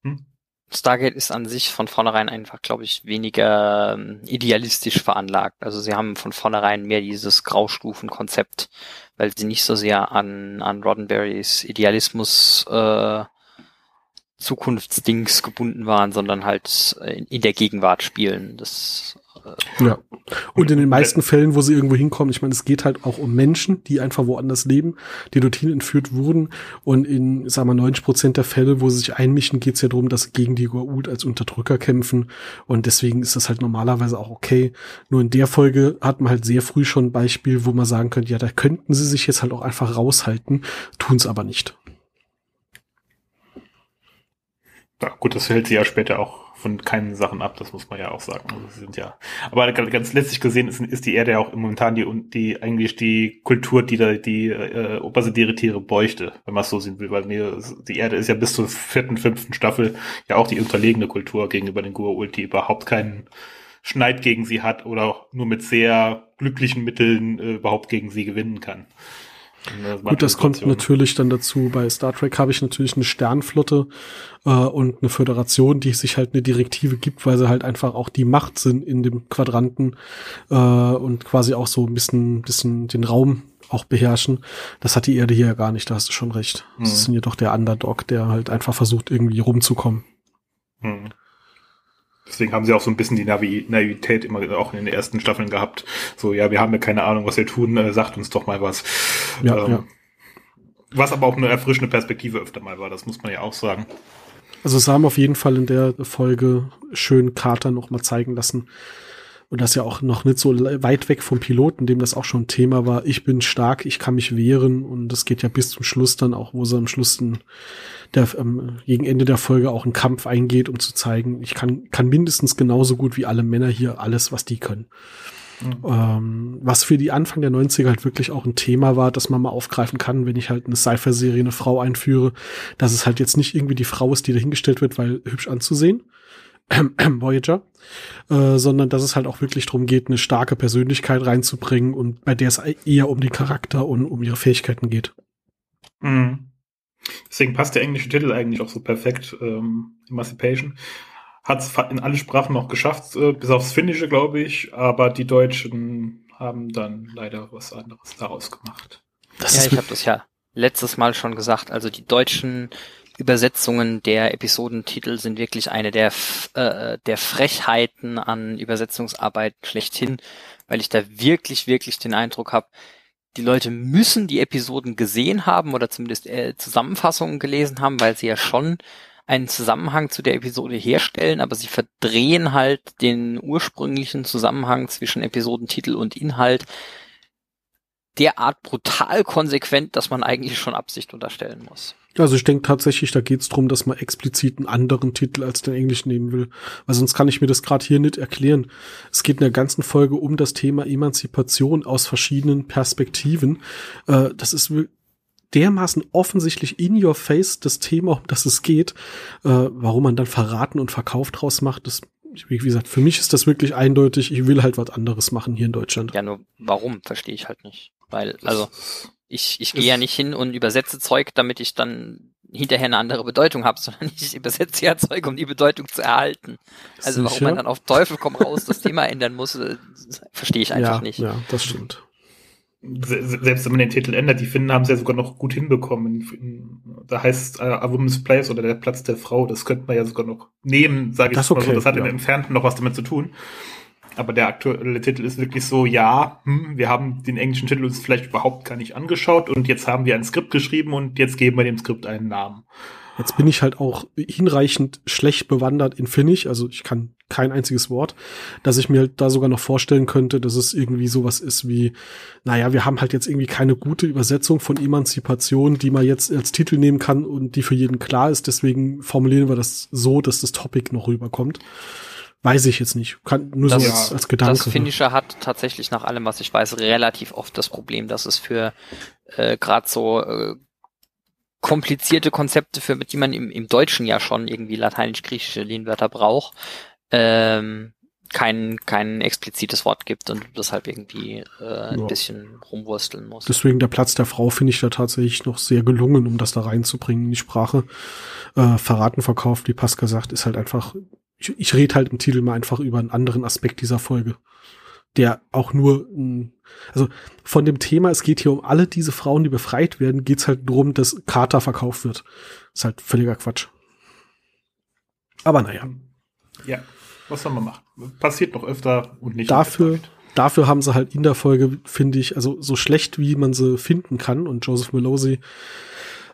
hm? Stargate ist an sich von vornherein einfach, glaube ich, weniger ähm, idealistisch veranlagt. Also sie haben von vornherein mehr dieses Graustufenkonzept, weil sie nicht so sehr an, an Roddenberrys Idealismus äh, Zukunftsdings gebunden waren, sondern halt in, in der Gegenwart spielen. Das äh, ja. Und in den meisten Fällen, wo sie irgendwo hinkommen, ich meine, es geht halt auch um Menschen, die einfach woanders leben, die dorthin entführt wurden. Und in, sagen wir, 90 Prozent der Fälle, wo sie sich einmischen, geht es ja darum, dass sie gegen die Goa'uld als Unterdrücker kämpfen. Und deswegen ist das halt normalerweise auch okay. Nur in der Folge hat man halt sehr früh schon ein Beispiel, wo man sagen könnte, ja, da könnten sie sich jetzt halt auch einfach raushalten, tun es aber nicht. Ja, gut, das hält sie ja später auch von keinen Sachen ab, das muss man ja auch sagen. Also sie sind ja, aber ganz letztlich gesehen ist, ist die Erde ja auch momentan die, die eigentlich die Kultur, die da die äh, obersedäre Tiere bräuchte, wenn man es so sehen will, weil mir die Erde ist ja bis zur vierten, fünften Staffel ja auch die unterlegene Kultur gegenüber den Goa'uld, die überhaupt keinen Schneid gegen sie hat oder nur mit sehr glücklichen Mitteln äh, überhaupt gegen sie gewinnen kann. Gut, das kommt natürlich dann dazu. Bei Star Trek habe ich natürlich eine Sternflotte äh, und eine Föderation, die sich halt eine Direktive gibt, weil sie halt einfach auch die Macht sind in dem Quadranten äh, und quasi auch so ein bisschen, bisschen den Raum auch beherrschen. Das hat die Erde hier ja gar nicht, da hast du schon recht. Mhm. Das sind ja doch der Underdog, der halt einfach versucht, irgendwie rumzukommen. Mhm. Deswegen haben sie auch so ein bisschen die Navi Naivität immer auch in den ersten Staffeln gehabt. So, ja, wir haben ja keine Ahnung, was wir tun, äh, sagt uns doch mal was. Ja, ähm, ja. Was aber auch eine erfrischende Perspektive öfter mal war, das muss man ja auch sagen. Also es haben auf jeden Fall in der Folge schön Carter noch mal zeigen lassen, und das ja auch noch nicht so weit weg vom Piloten, dem das auch schon Thema war. Ich bin stark, ich kann mich wehren und das geht ja bis zum Schluss dann auch, wo sie am Schluss in der, ähm, gegen Ende der Folge auch einen Kampf eingeht, um zu zeigen, ich kann, kann mindestens genauso gut wie alle Männer hier alles, was die können. Mhm. Ähm, was für die Anfang der 90er halt wirklich auch ein Thema war, dass man mal aufgreifen kann, wenn ich halt eine Cypher-Serie eine Frau einführe, dass es halt jetzt nicht irgendwie die Frau ist, die dahingestellt wird, weil hübsch anzusehen, Voyager, äh, sondern dass es halt auch wirklich darum geht, eine starke Persönlichkeit reinzubringen und bei der es eher um den Charakter und um ihre Fähigkeiten geht. Mhm. Deswegen passt der englische Titel eigentlich auch so perfekt, ähm, Emancipation. Hat es in alle Sprachen noch geschafft, äh, bis aufs Finnische, glaube ich, aber die Deutschen haben dann leider was anderes daraus gemacht. Das ja, ich habe das ja letztes Mal schon gesagt. Also die deutschen Übersetzungen der Episodentitel sind wirklich eine der, äh, der Frechheiten an Übersetzungsarbeit schlechthin, weil ich da wirklich, wirklich den Eindruck habe, die Leute müssen die Episoden gesehen haben oder zumindest äh, Zusammenfassungen gelesen haben, weil sie ja schon einen Zusammenhang zu der Episode herstellen, aber sie verdrehen halt den ursprünglichen Zusammenhang zwischen Episodentitel und Inhalt derart brutal konsequent, dass man eigentlich schon Absicht unterstellen muss. Also ich denke tatsächlich, da geht es darum, dass man explizit einen anderen Titel als den Englisch nehmen will. Weil sonst kann ich mir das gerade hier nicht erklären. Es geht in der ganzen Folge um das Thema Emanzipation aus verschiedenen Perspektiven. Äh, das ist dermaßen offensichtlich in your face das Thema, um das es geht. Äh, warum man dann verraten und verkauft draus macht, das wie gesagt, für mich ist das wirklich eindeutig. Ich will halt was anderes machen hier in Deutschland. Ja, nur warum, verstehe ich halt nicht. Weil, also, ich, ich gehe ja nicht hin und übersetze Zeug, damit ich dann hinterher eine andere Bedeutung habe, sondern ich übersetze ja Zeug, um die Bedeutung zu erhalten. Also Sicher? warum man dann auf Teufel komm raus das Thema ändern muss, äh, verstehe ich einfach ja, nicht. Ja, das stimmt. Selbst wenn man den Titel ändert, die Finnen haben es ja sogar noch gut hinbekommen. Da heißt äh, A Woman's Place oder der Platz der Frau, das könnte man ja sogar noch nehmen, sage ich das mal okay, so. Das hat ja. im Entfernten noch was damit zu tun. Aber der aktuelle Titel ist wirklich so, ja, hm, wir haben den englischen Titel uns vielleicht überhaupt gar nicht angeschaut und jetzt haben wir ein Skript geschrieben und jetzt geben wir dem Skript einen Namen. Jetzt bin ich halt auch hinreichend schlecht bewandert in Finnisch, also ich kann kein einziges Wort, dass ich mir da sogar noch vorstellen könnte, dass es irgendwie sowas ist wie, naja, wir haben halt jetzt irgendwie keine gute Übersetzung von Emanzipation, die man jetzt als Titel nehmen kann und die für jeden klar ist, deswegen formulieren wir das so, dass das Topic noch rüberkommt. Weiß ich jetzt nicht. Kann nur das, so als, als Gedanke. Das Finnische hat tatsächlich nach allem, was ich weiß, relativ oft das Problem, dass es für äh, gerade so äh, komplizierte Konzepte, für die man im, im Deutschen ja schon irgendwie lateinisch-griechische Lehnwörter braucht, ähm, kein, kein explizites Wort gibt und deshalb irgendwie äh, ein ja. bisschen rumwursteln muss. Deswegen der Platz der Frau finde ich da tatsächlich noch sehr gelungen, um das da reinzubringen in die Sprache. Äh, Verraten verkauft, wie Pascal sagt, ist halt einfach ich, ich rede halt im Titel mal einfach über einen anderen Aspekt dieser Folge, der auch nur, also von dem Thema, es geht hier um alle diese Frauen, die befreit werden, geht's halt darum, dass Carter verkauft wird. Ist halt völliger Quatsch. Aber naja. Ja, was soll man machen? Passiert noch öfter und nicht. Dafür, dafür haben sie halt in der Folge, finde ich, also so schlecht wie man sie finden kann und Joseph Melosi,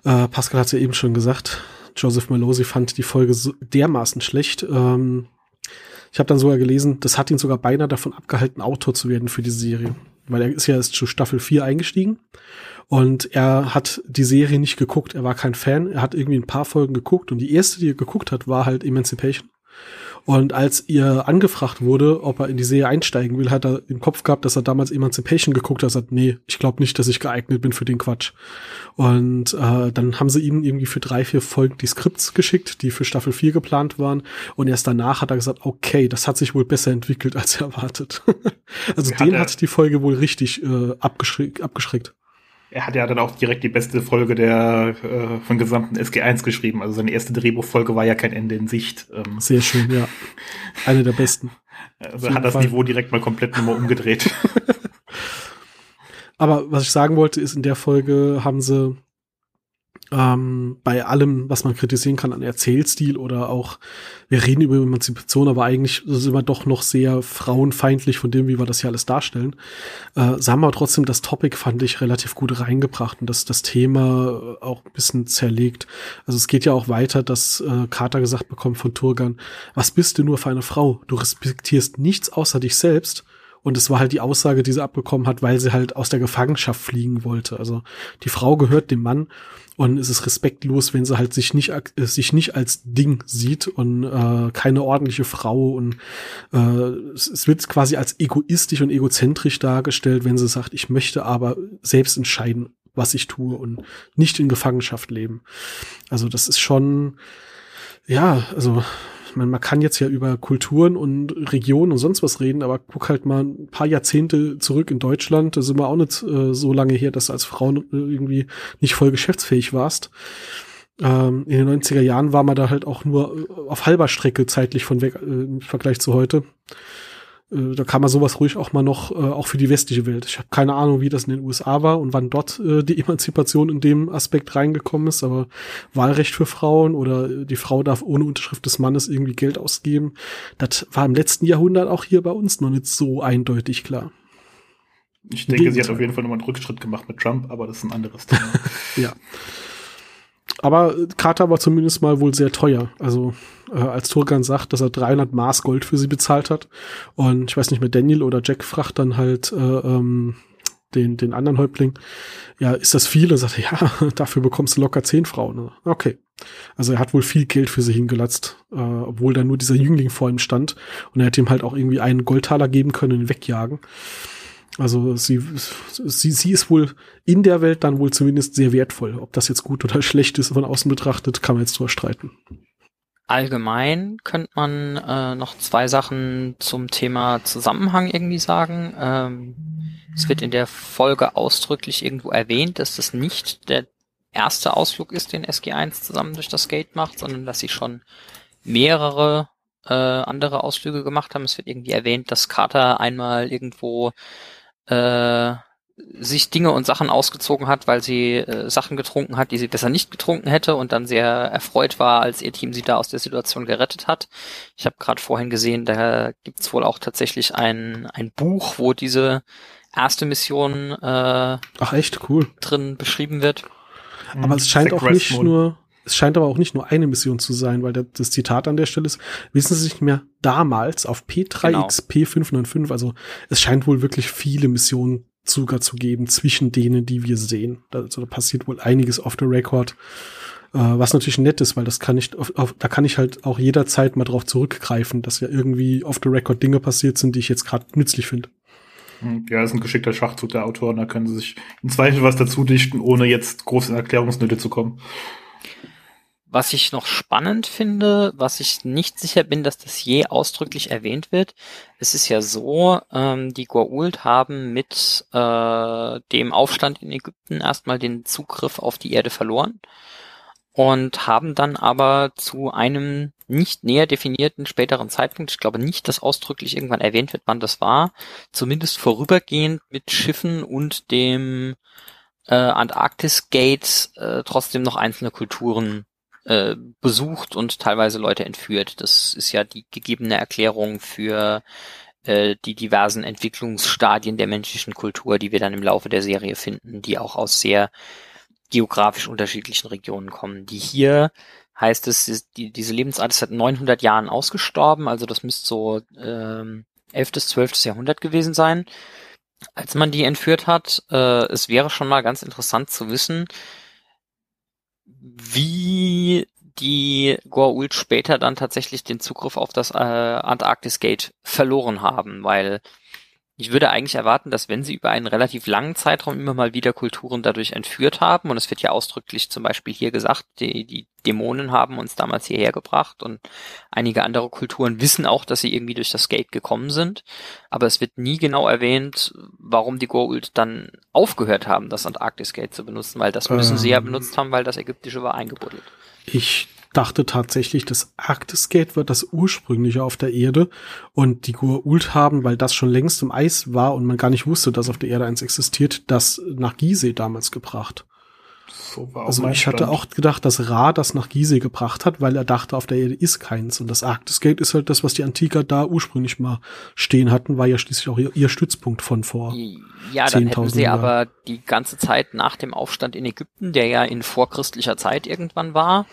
äh, Pascal hat ja eben schon gesagt, Joseph Melosi fand die Folge so dermaßen schlecht. Ähm, ich habe dann sogar gelesen, das hat ihn sogar beinahe davon abgehalten, Autor zu werden für die Serie. Weil er ist ja erst zu Staffel 4 eingestiegen und er hat die Serie nicht geguckt. Er war kein Fan. Er hat irgendwie ein paar Folgen geguckt und die erste, die er geguckt hat, war halt Emancipation. Und als ihr angefragt wurde, ob er in die Serie einsteigen will, hat er im Kopf gehabt, dass er damals Emancipation geguckt hat. Er sagt, nee, ich glaube nicht, dass ich geeignet bin für den Quatsch. Und äh, dann haben sie ihm irgendwie für drei, vier Folgen die Skripts geschickt, die für Staffel 4 geplant waren. Und erst danach hat er gesagt, okay, das hat sich wohl besser entwickelt als erwartet. also hat den hat die Folge wohl richtig äh, abgeschreckt. abgeschreckt er hat ja dann auch direkt die beste Folge der äh, von gesamten SG1 geschrieben. Also seine erste Drehbuchfolge war ja kein Ende in Sicht. Ähm. Sehr schön, ja. Eine der besten. Also hat das Fall. Niveau direkt mal komplett nochmal umgedreht. Aber was ich sagen wollte, ist, in der Folge haben sie ähm, bei allem, was man kritisieren kann an Erzählstil oder auch, wir reden über Emanzipation, aber eigentlich sind wir doch noch sehr frauenfeindlich von dem, wie wir das hier alles darstellen. Äh, sie haben trotzdem das Topic, fand ich, relativ gut reingebracht und das, das Thema auch ein bisschen zerlegt. Also es geht ja auch weiter, dass äh, Carter gesagt bekommt von Turgan, was bist du nur für eine Frau? Du respektierst nichts außer dich selbst Und es war halt die Aussage, die sie abbekommen hat, weil sie halt aus der Gefangenschaft fliegen wollte. Also die Frau gehört dem Mann und es ist respektlos, wenn sie halt sich nicht, äh, sich nicht als Ding sieht und äh, keine ordentliche Frau und äh, es, es wird quasi als egoistisch und egozentrisch dargestellt, wenn sie sagt, ich möchte aber selbst entscheiden, was ich tue und nicht in Gefangenschaft leben. Also das ist schon, ja, also meine, man kann jetzt ja über Kulturen und Regionen und sonst was reden, aber guck halt mal ein paar Jahrzehnte zurück in Deutschland, da sind wir auch nicht äh, so lange her, dass du als Frau irgendwie nicht voll geschäftsfähig warst. Ähm, in den 90er Jahren war man da halt auch nur äh, auf halber Strecke zeitlich von weg äh, im Vergleich zu heute. Äh, da kann man sowas ruhig auch mal noch, äh, auch für die westliche Welt. Ich habe keine Ahnung, wie das in den USA war und wann dort äh, die Emanzipation in dem Aspekt reingekommen ist, aber Wahlrecht für Frauen oder äh, die Frau darf ohne Unterschrift des Mannes irgendwie Geld ausgeben, das war im letzten Jahrhundert auch hier bei uns noch nicht so eindeutig klar. Ich denke, sie hat auf jeden Fall nochmal einen Rückschritt gemacht mit Trump, aber das ist ein anderes Thema. ja. Aber Carter war zumindest mal wohl sehr teuer. Also äh, als Turgan sagt, dass er 300 Maß Gold für sie bezahlt hat. Und ich weiß nicht mehr, Daniel oder Jack fragt dann halt äh, ähm, den, den anderen Häuptling, ja, ist das viel? Und sagt, ja, dafür bekommst du locker zehn Frauen. Okay. Also er hat wohl viel Geld für sie hingelatzt, äh, obwohl da nur dieser Jüngling vor ihm stand. Und er hätte ihm halt auch irgendwie einen Goldtaler geben können und wegjagen. Also sie, sie, sie ist wohl in der Welt dann wohl zumindest sehr wertvoll. Ob das jetzt gut oder schlecht ist von außen betrachtet, kann man jetzt drüber streiten. Allgemein könnte man äh, noch zwei Sachen zum Thema Zusammenhang irgendwie sagen. Ähm, es wird in der Folge ausdrücklich irgendwo erwähnt, dass das nicht der erste Ausflug ist, den SG1 zusammen durch das Gate macht, sondern dass sie schon mehrere äh, andere Ausflüge gemacht haben. Es wird irgendwie erwähnt, dass Carter einmal irgendwo äh, sich Dinge und Sachen ausgezogen hat, weil sie äh, Sachen getrunken hat, die sie besser nicht getrunken hätte und dann sehr erfreut war, als ihr Team sie da aus der Situation gerettet hat. Ich habe gerade vorhin gesehen, da gibt's wohl auch tatsächlich ein, ein Buch, wo diese erste Mission äh, Ach echt cool drin beschrieben wird. Aber es scheint auch nicht nur es scheint aber auch nicht nur eine Mission zu sein, weil das Zitat an der Stelle ist, wissen Sie nicht mehr, damals auf P3XP595, genau. also es scheint wohl wirklich viele Missionen sogar zu geben zwischen denen, die wir sehen. Also da passiert wohl einiges off the record, äh, was natürlich nett ist, weil das kann ich, auf, auf, da kann ich halt auch jederzeit mal drauf zurückgreifen, dass ja irgendwie off the record Dinge passiert sind, die ich jetzt gerade nützlich finde. Hm, ja, ist ein geschickter Schachzug der Autoren, da können sie sich im Zweifel was dazu dichten, ohne jetzt große Erklärungsnöte zu kommen. Was ich noch spannend finde, was ich nicht sicher bin, dass das je ausdrücklich erwähnt wird, es ist ja so, ähm, die Goa'uld haben mit äh, dem Aufstand in Ägypten erstmal den Zugriff auf die Erde verloren und haben dann aber zu einem nicht näher definierten späteren Zeitpunkt, ich glaube nicht, dass ausdrücklich irgendwann erwähnt wird, wann das war, zumindest vorübergehend mit Schiffen und dem äh, Antarktis Gate äh, trotzdem noch einzelne Kulturen äh, besucht und teilweise Leute entführt. Das ist ja die gegebene Erklärung für äh, die diversen Entwicklungsstadien der menschlichen Kultur, die wir dann im Laufe der Serie finden, die auch aus sehr geografisch unterschiedlichen Regionen kommen. Die hier heißt es, die, diese Lebensart ist seit 900 Jahren ausgestorben, also das müsste so ähm, 11. bis 12. Jahrhundert gewesen sein, als man die entführt hat. Äh, es wäre schon mal ganz interessant zu wissen, wie die Goa'uld später dann tatsächlich den Zugriff auf das äh, Antarktis Gate verloren haben, weil ich würde eigentlich erwarten, dass wenn sie über einen relativ langen Zeitraum immer mal wieder Kulturen dadurch entführt haben, und es wird ja ausdrücklich zum Beispiel hier gesagt, die, die Dämonen haben uns damals hierher gebracht und einige andere Kulturen wissen auch, dass sie irgendwie durch das Gate gekommen sind, aber es wird nie genau erwähnt, warum die Goa'uld dann aufgehört haben, das Antarktis Gate zu benutzen, weil das müssen ähm, sie ja ähm. benutzt haben, weil das ägyptische war eingebuddelt. Ich dachte tatsächlich, das Arktisgate wird das ursprüngliche auf der Erde und die Goa'uld haben, weil das schon längst im Eis war und man gar nicht wusste, dass auf der Erde eins existiert, das nach Gizeh damals gebracht. So also ich hatte auch gedacht, dass Ra das nach Gizeh gebracht hat, weil er dachte, auf der Erde ist keins. Und das Arktisgate ist halt das, was die Antiker da ursprünglich mal stehen hatten, war ja schließlich auch ihr, ihr Stützpunkt von vor. Ja, dann hätten sie Jahren. aber die ganze Zeit nach dem Aufstand in Ägypten, der ja in vorchristlicher Zeit irgendwann war,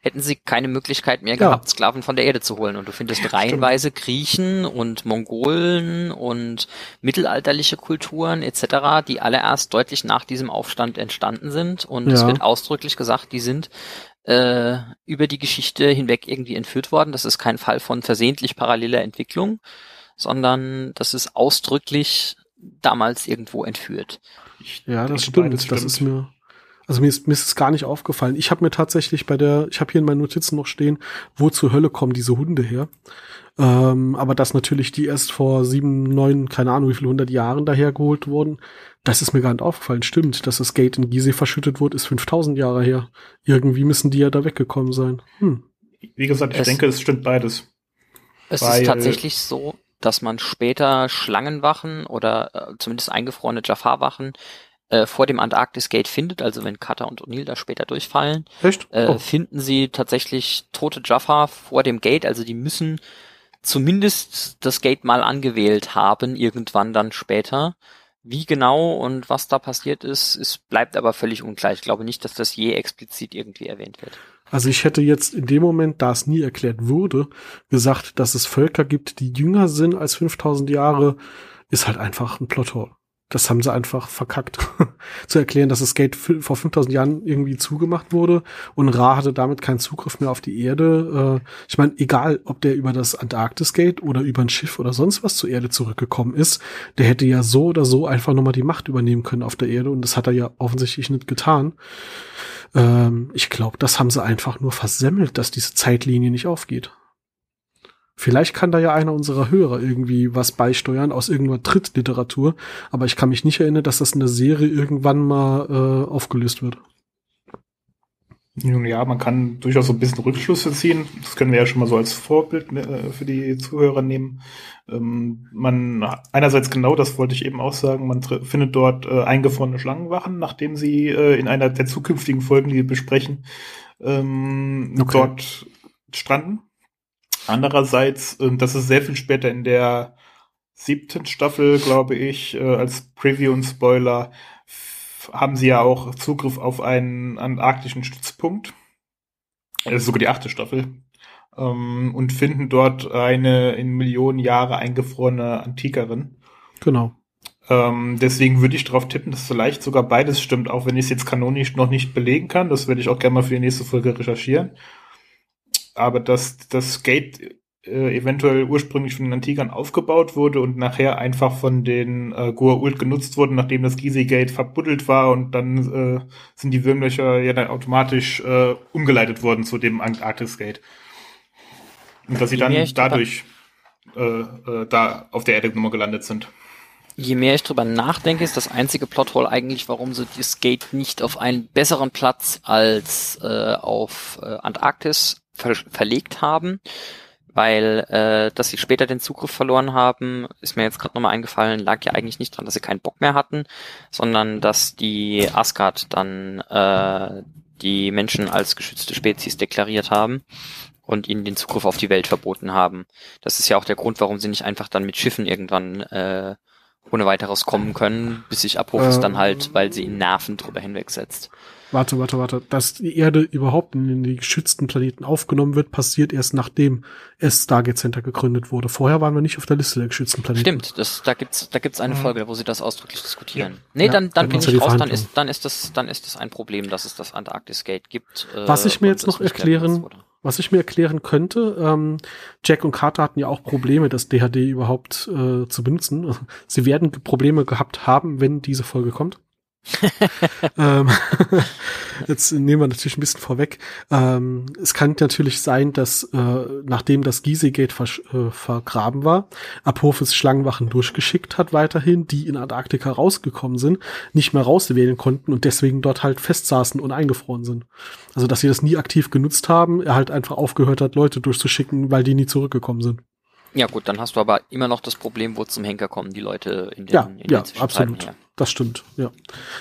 hätten sie keine Möglichkeit mehr ja. gehabt, Sklaven von der Erde zu holen. Und du findest ja, reihenweise Griechen und Mongolen und mittelalterliche Kulturen etc., die alle erst deutlich nach diesem Aufstand entstanden sind. Und ja. es wird ausdrücklich gesagt, die sind äh, über die Geschichte hinweg irgendwie entführt worden. Das ist kein Fall von versehentlich paralleler Entwicklung, sondern das ist ausdrücklich damals irgendwo entführt. Ich ja, das stimmt. Das stimmt. ist mir, also mir ist, mir ist es gar nicht aufgefallen. Ich habe mir tatsächlich bei der, ich habe hier in meinen Notizen noch stehen, wo zur Hölle kommen diese Hunde her. Ähm, aber dass natürlich die erst vor sieben, neun, keine Ahnung wie viele hundert Jahren dahergeholt wurden, das ist mir gar nicht aufgefallen. Stimmt, dass das Gate in Gizeh verschüttet wurde, ist 5000 Jahre her. Irgendwie müssen die ja da weggekommen sein. Hm. Wie gesagt, ich es, denke, es stimmt beides. Es Weil, ist tatsächlich so, dass man später Schlangenwachen oder äh, zumindest eingefrorene Jafar-Wachen äh, vor dem Antarktis-Gate findet, also wenn Cutter und O'Neill da später durchfallen? Äh, oh. finden sie tatsächlich tote Jaffa vor dem Gate, also die müssen zumindest das Gate mal angewählt haben, irgendwann dann später. Wie genau und was da passiert ist, es bleibt aber völlig unklar. Ich glaube nicht, dass das je explizit irgendwie erwähnt wird. Also ich hätte jetzt in dem Moment, da es nie erklärt wurde, gesagt, dass es Völker gibt, die jünger sind als 5000 Jahre, ist halt einfach ein Plothole das haben sie einfach verkackt, zu erklären, dass das Gate vor 5000 Jahren irgendwie zugemacht wurde und Ra hatte damit keinen Zugriff mehr auf die Erde. Äh, ich meine, egal, ob der über das Antarktis-Gate oder über ein Schiff oder sonst was zur Erde zurückgekommen ist, der hätte ja so oder so einfach nochmal die Macht übernehmen können auf der Erde und das hat er ja offensichtlich nicht getan. Ähm, ich glaube, das haben sie einfach nur versemmelt, dass diese Zeitlinie nicht aufgeht. Vielleicht kann da ja einer unserer Hörer irgendwie was beisteuern aus irgendeiner Trittliteratur, aber ich kann mich nicht erinnern, dass das in der Serie irgendwann mal äh, aufgelöst wird. Nun ja, man kann durchaus so ein bisschen Rückschlüsse ziehen. Das können wir ja schon mal so als Vorbild äh, für die Zuhörer nehmen. Ähm, man einerseits genau, das wollte ich eben auch sagen, man findet dort äh, eingefrorene Schlangenwachen, nachdem sie äh, in einer der zukünftigen Folgen, die wir besprechen, ähm, okay. dort stranden. Andererseits, äh, das ist sehr viel später in der siebten Staffel, glaube ich, äh, als Preview und Spoiler, haben sie ja auch Zugriff auf einen antarktischen Stützpunkt. Das ist sogar die achte Staffel. Ähm, und finden dort eine in Millionen Jahre eingefrorene Antikerin. Genau. Ähm, deswegen würde ich darauf tippen, dass vielleicht sogar beides stimmt, auch wenn ich es jetzt kanonisch noch nicht belegen kann. Das werde ich auch gerne mal für die nächste Folge recherchieren aber dass das Gate äh, eventuell ursprünglich von den Antigern aufgebaut wurde und nachher einfach von den äh, Goa'uld genutzt wurde, nachdem das Gizeh-Gate verbuddelt war und dann äh, sind die Würmlöcher ja dann automatisch äh, umgeleitet worden zu dem Antarktis-Gate. Und dass sie dann dadurch äh, äh, da auf der Erde nochmal gelandet sind. Je mehr ich drüber nachdenke, ist das einzige Plothole eigentlich, warum sie das Gate nicht auf einen besseren Platz als äh, auf Antarktis ver verlegt haben, weil äh, dass sie später den Zugriff verloren haben, ist mir jetzt gerade nochmal eingefallen, lag ja eigentlich nicht dran, dass sie keinen Bock mehr hatten, sondern dass die Asgard dann äh, die Menschen als geschützte Spezies deklariert haben und ihnen den Zugriff auf die Welt verboten haben. Das ist ja auch der Grund, warum sie nicht einfach dann mit Schiffen irgendwann äh, ohne weiteres kommen können, bis sich Abbruch ist dann halt, weil sie in Nerven drüber hinwegsetzt. Warte, warte, warte. Dass die Erde überhaupt in die geschützten Planeten aufgenommen wird, passiert erst nachdem es Stargate Center gegründet wurde. Vorher waren wir nicht auf der Liste der geschützten Planeten. Stimmt, das, da gibt's, da gibt's eine Folge, wo sie das ausdrücklich diskutieren. Ja. Nee, dann, dann, dann bin ich raus, dann ist, dann ist das, dann ist das ein Problem, dass es das Antarktis Gate gibt. Äh, was ich mir jetzt noch erklären, was ich mir erklären könnte, ähm, Jack und Carter hatten ja auch Probleme, das DHD überhaupt äh, zu benutzen. Sie werden Probleme gehabt haben, wenn diese Folge kommt. ähm, jetzt nehmen wir natürlich ein bisschen vorweg. Ähm, es kann natürlich sein, dass äh, nachdem das Gizeh-Gate äh, vergraben war, Apophis Schlangenwachen durchgeschickt hat weiterhin, die in Antarktika rausgekommen sind, nicht mehr rauswählen konnten und deswegen dort halt festsaßen und eingefroren sind. Also dass sie das nie aktiv genutzt haben, er halt einfach aufgehört hat, Leute durchzuschicken, weil die nie zurückgekommen sind. Ja gut, dann hast du aber immer noch das Problem, wo zum Henker kommen die Leute in den, ja, in den ja, absolut. Her. Das stimmt, ja.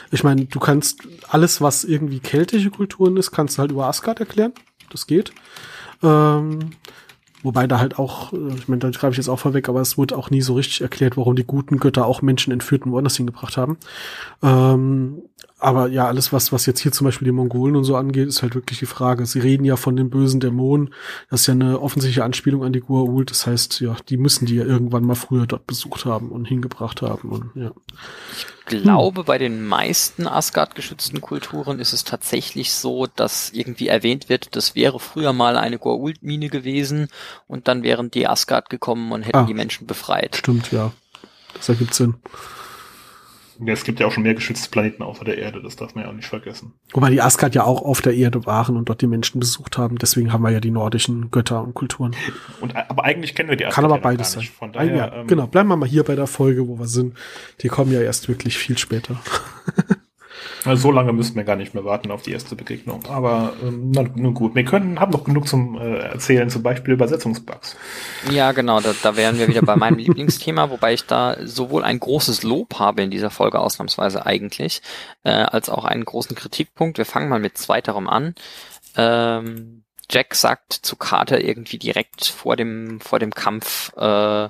Ich meine, du kannst alles, was irgendwie keltische Kulturen ist, kannst du halt über Asgard erklären. Das geht. Ähm, Wobei da halt auch, äh, ich meine, da schreibe ich jetzt auch vorweg, aber es wurde auch nie so richtig erklärt, warum die guten Götter auch Menschen entführt und woanders hingebracht haben. Ähm, aber ja, alles, was, was jetzt hier zum Beispiel die Mongolen und so angeht, ist halt wirklich die Frage. Sie reden ja von den bösen Dämonen. Das ist ja eine offensichtliche Anspielung an die Gua'uld. Das heißt, ja, die müssen die ja irgendwann mal früher dort besucht haben und hingebracht haben. Und, ja. Ich glaube, hm. bei den meisten Asgard-geschützten Kulturen ist es tatsächlich so, dass irgendwie erwähnt wird, das wäre früher mal eine Goa'uld-Mine gewesen und dann wären die Asgard gekommen und hätten ah, die Menschen befreit. Stimmt, ja. Das ergibt Sinn. Ja, es gibt ja auch schon mehr geschützte Planeten außer der Erde, das darf man ja auch nicht vergessen. Wobei die Asgard ja auch auf der Erde waren und dort die Menschen besucht haben, deswegen haben wir ja die nordischen Götter und Kulturen. Und, aber eigentlich kennen wir die Asgard. Kann aber ja beides sein. Von daher, ja, ähm, genau, bleiben wir mal hier bei der Folge, wo wir sind. Die kommen ja erst wirklich viel später. So lange müssten wir gar nicht mehr warten auf die erste Begegnung. Aber ähm, nun gut, wir können haben noch genug zum äh, Erzählen, zum Beispiel Übersetzungsbugs. Ja, genau, da, da wären wir wieder bei meinem Lieblingsthema, wobei ich da sowohl ein großes Lob habe in dieser Folge ausnahmsweise eigentlich, äh, als auch einen großen Kritikpunkt. Wir fangen mal mit zweiterem an. Ähm, Jack sagt zu Carter irgendwie direkt vor dem vor dem Kampf äh,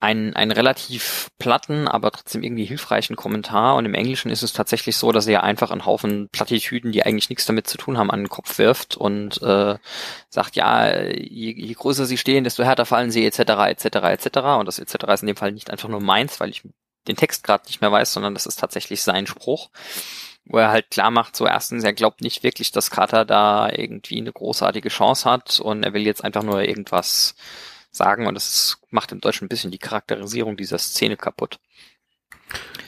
einen, einen relativ platten, aber trotzdem irgendwie hilfreichen Kommentar. Und im Englischen ist es tatsächlich so, dass er einfach einen Haufen Plattitüden, die eigentlich nichts damit zu tun haben, an den Kopf wirft und äh, sagt, ja, je, je größer sie stehen, desto härter fallen sie, etc., etc., etc. Und das etc. ist in dem Fall nicht einfach nur meins, weil ich den Text gerade nicht mehr weiß, sondern das ist tatsächlich sein Spruch wo er halt klar macht, so erstens, er glaubt nicht wirklich, dass Carter da irgendwie eine großartige Chance hat und er will jetzt einfach nur irgendwas sagen und das macht im Deutschen ein bisschen die Charakterisierung dieser Szene kaputt.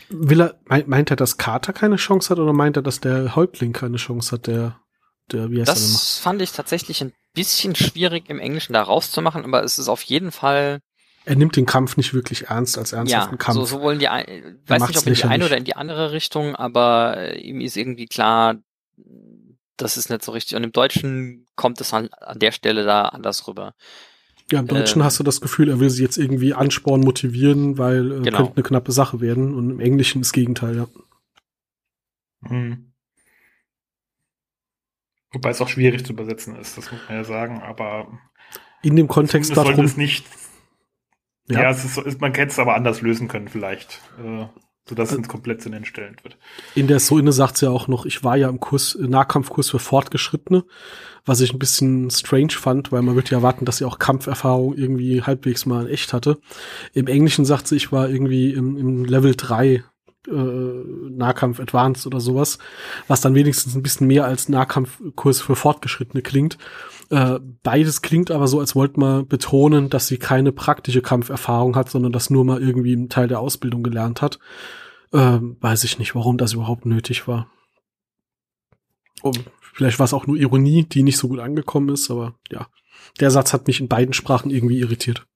Will er, meint er, dass Carter keine Chance hat oder meint er, dass der Häuptling keine Chance hat, der, der, wie heißt Das fand ich tatsächlich ein bisschen schwierig im Englischen da rauszumachen, aber es ist auf jeden Fall. Er nimmt den Kampf nicht wirklich ernst als ernsthaften ja, Kampf. So, so wollen die, weiß nicht, ob in die eine oder in die andere Richtung, aber ihm ist irgendwie klar, das ist nicht so richtig. Und im Deutschen kommt es an, an der Stelle da anders rüber. Ja, im Deutschen ähm, hast du das Gefühl, er will sie jetzt irgendwie anspornen, motivieren, weil äh, genau. könnte eine knappe Sache werden. Und im Englischen das Gegenteil, ja. Hm. Wobei es auch schwierig zu übersetzen ist, das muss man ja sagen, aber in dem Kontext darum, sollte es nicht. Ja, ja es ist, man hätte es aber anders lösen können, vielleicht. Äh, sodass es komplett sinnentstellend wird. In der Soine sagt sie ja auch noch, ich war ja im Kurs, Nahkampfkurs für Fortgeschrittene, was ich ein bisschen strange fand, weil man würde ja erwarten, dass sie auch Kampferfahrung irgendwie halbwegs mal in echt hatte. Im Englischen sagt sie, ich war irgendwie im, im Level 3 äh, Nahkampf Advanced oder sowas, was dann wenigstens ein bisschen mehr als Nahkampfkurs für Fortgeschrittene klingt. Äh, beides klingt aber so, als wollte man betonen, dass sie keine praktische Kampferfahrung hat, sondern das nur mal irgendwie einen Teil der Ausbildung gelernt hat. Äh, weiß ich nicht, warum das überhaupt nötig war. Oh, vielleicht war es auch nur Ironie, die nicht so gut angekommen ist, aber ja. Der Satz hat mich in beiden Sprachen irgendwie irritiert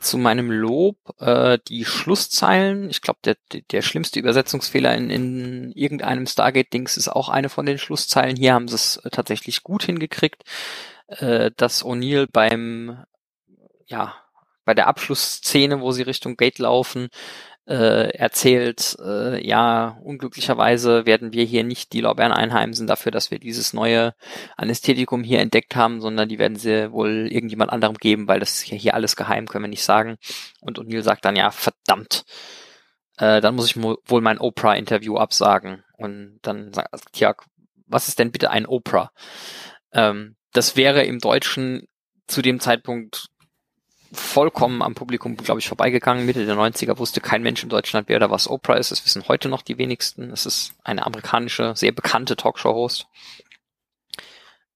zu meinem Lob äh, die Schlusszeilen. Ich glaube, der, der schlimmste Übersetzungsfehler in, in irgendeinem Stargate-Dings ist auch eine von den Schlusszeilen. Hier haben sie es äh, tatsächlich gut hingekriegt, äh, dass O'Neill beim ja bei der Abschlussszene, wo sie Richtung Gate laufen, äh, erzählt, äh, ja, unglücklicherweise werden wir hier nicht die Lorbeeren einheimsen dafür, dass wir dieses neue Anästhetikum hier entdeckt haben, sondern die werden sie wohl irgendjemand anderem geben, weil das ist ja hier alles geheim, können wir nicht sagen. Und O'Neill sagt dann, ja, verdammt, äh, dann muss ich wohl mein Oprah-Interview absagen. Und dann sagt Tja, was ist denn bitte ein Oprah? Ähm, das wäre im Deutschen zu dem Zeitpunkt vollkommen am Publikum, glaube ich, vorbeigegangen. Mitte der 90er wusste kein Mensch in Deutschland, wer da was Oprah ist. Das wissen heute noch die wenigsten. Es ist eine amerikanische, sehr bekannte Talkshow-Host.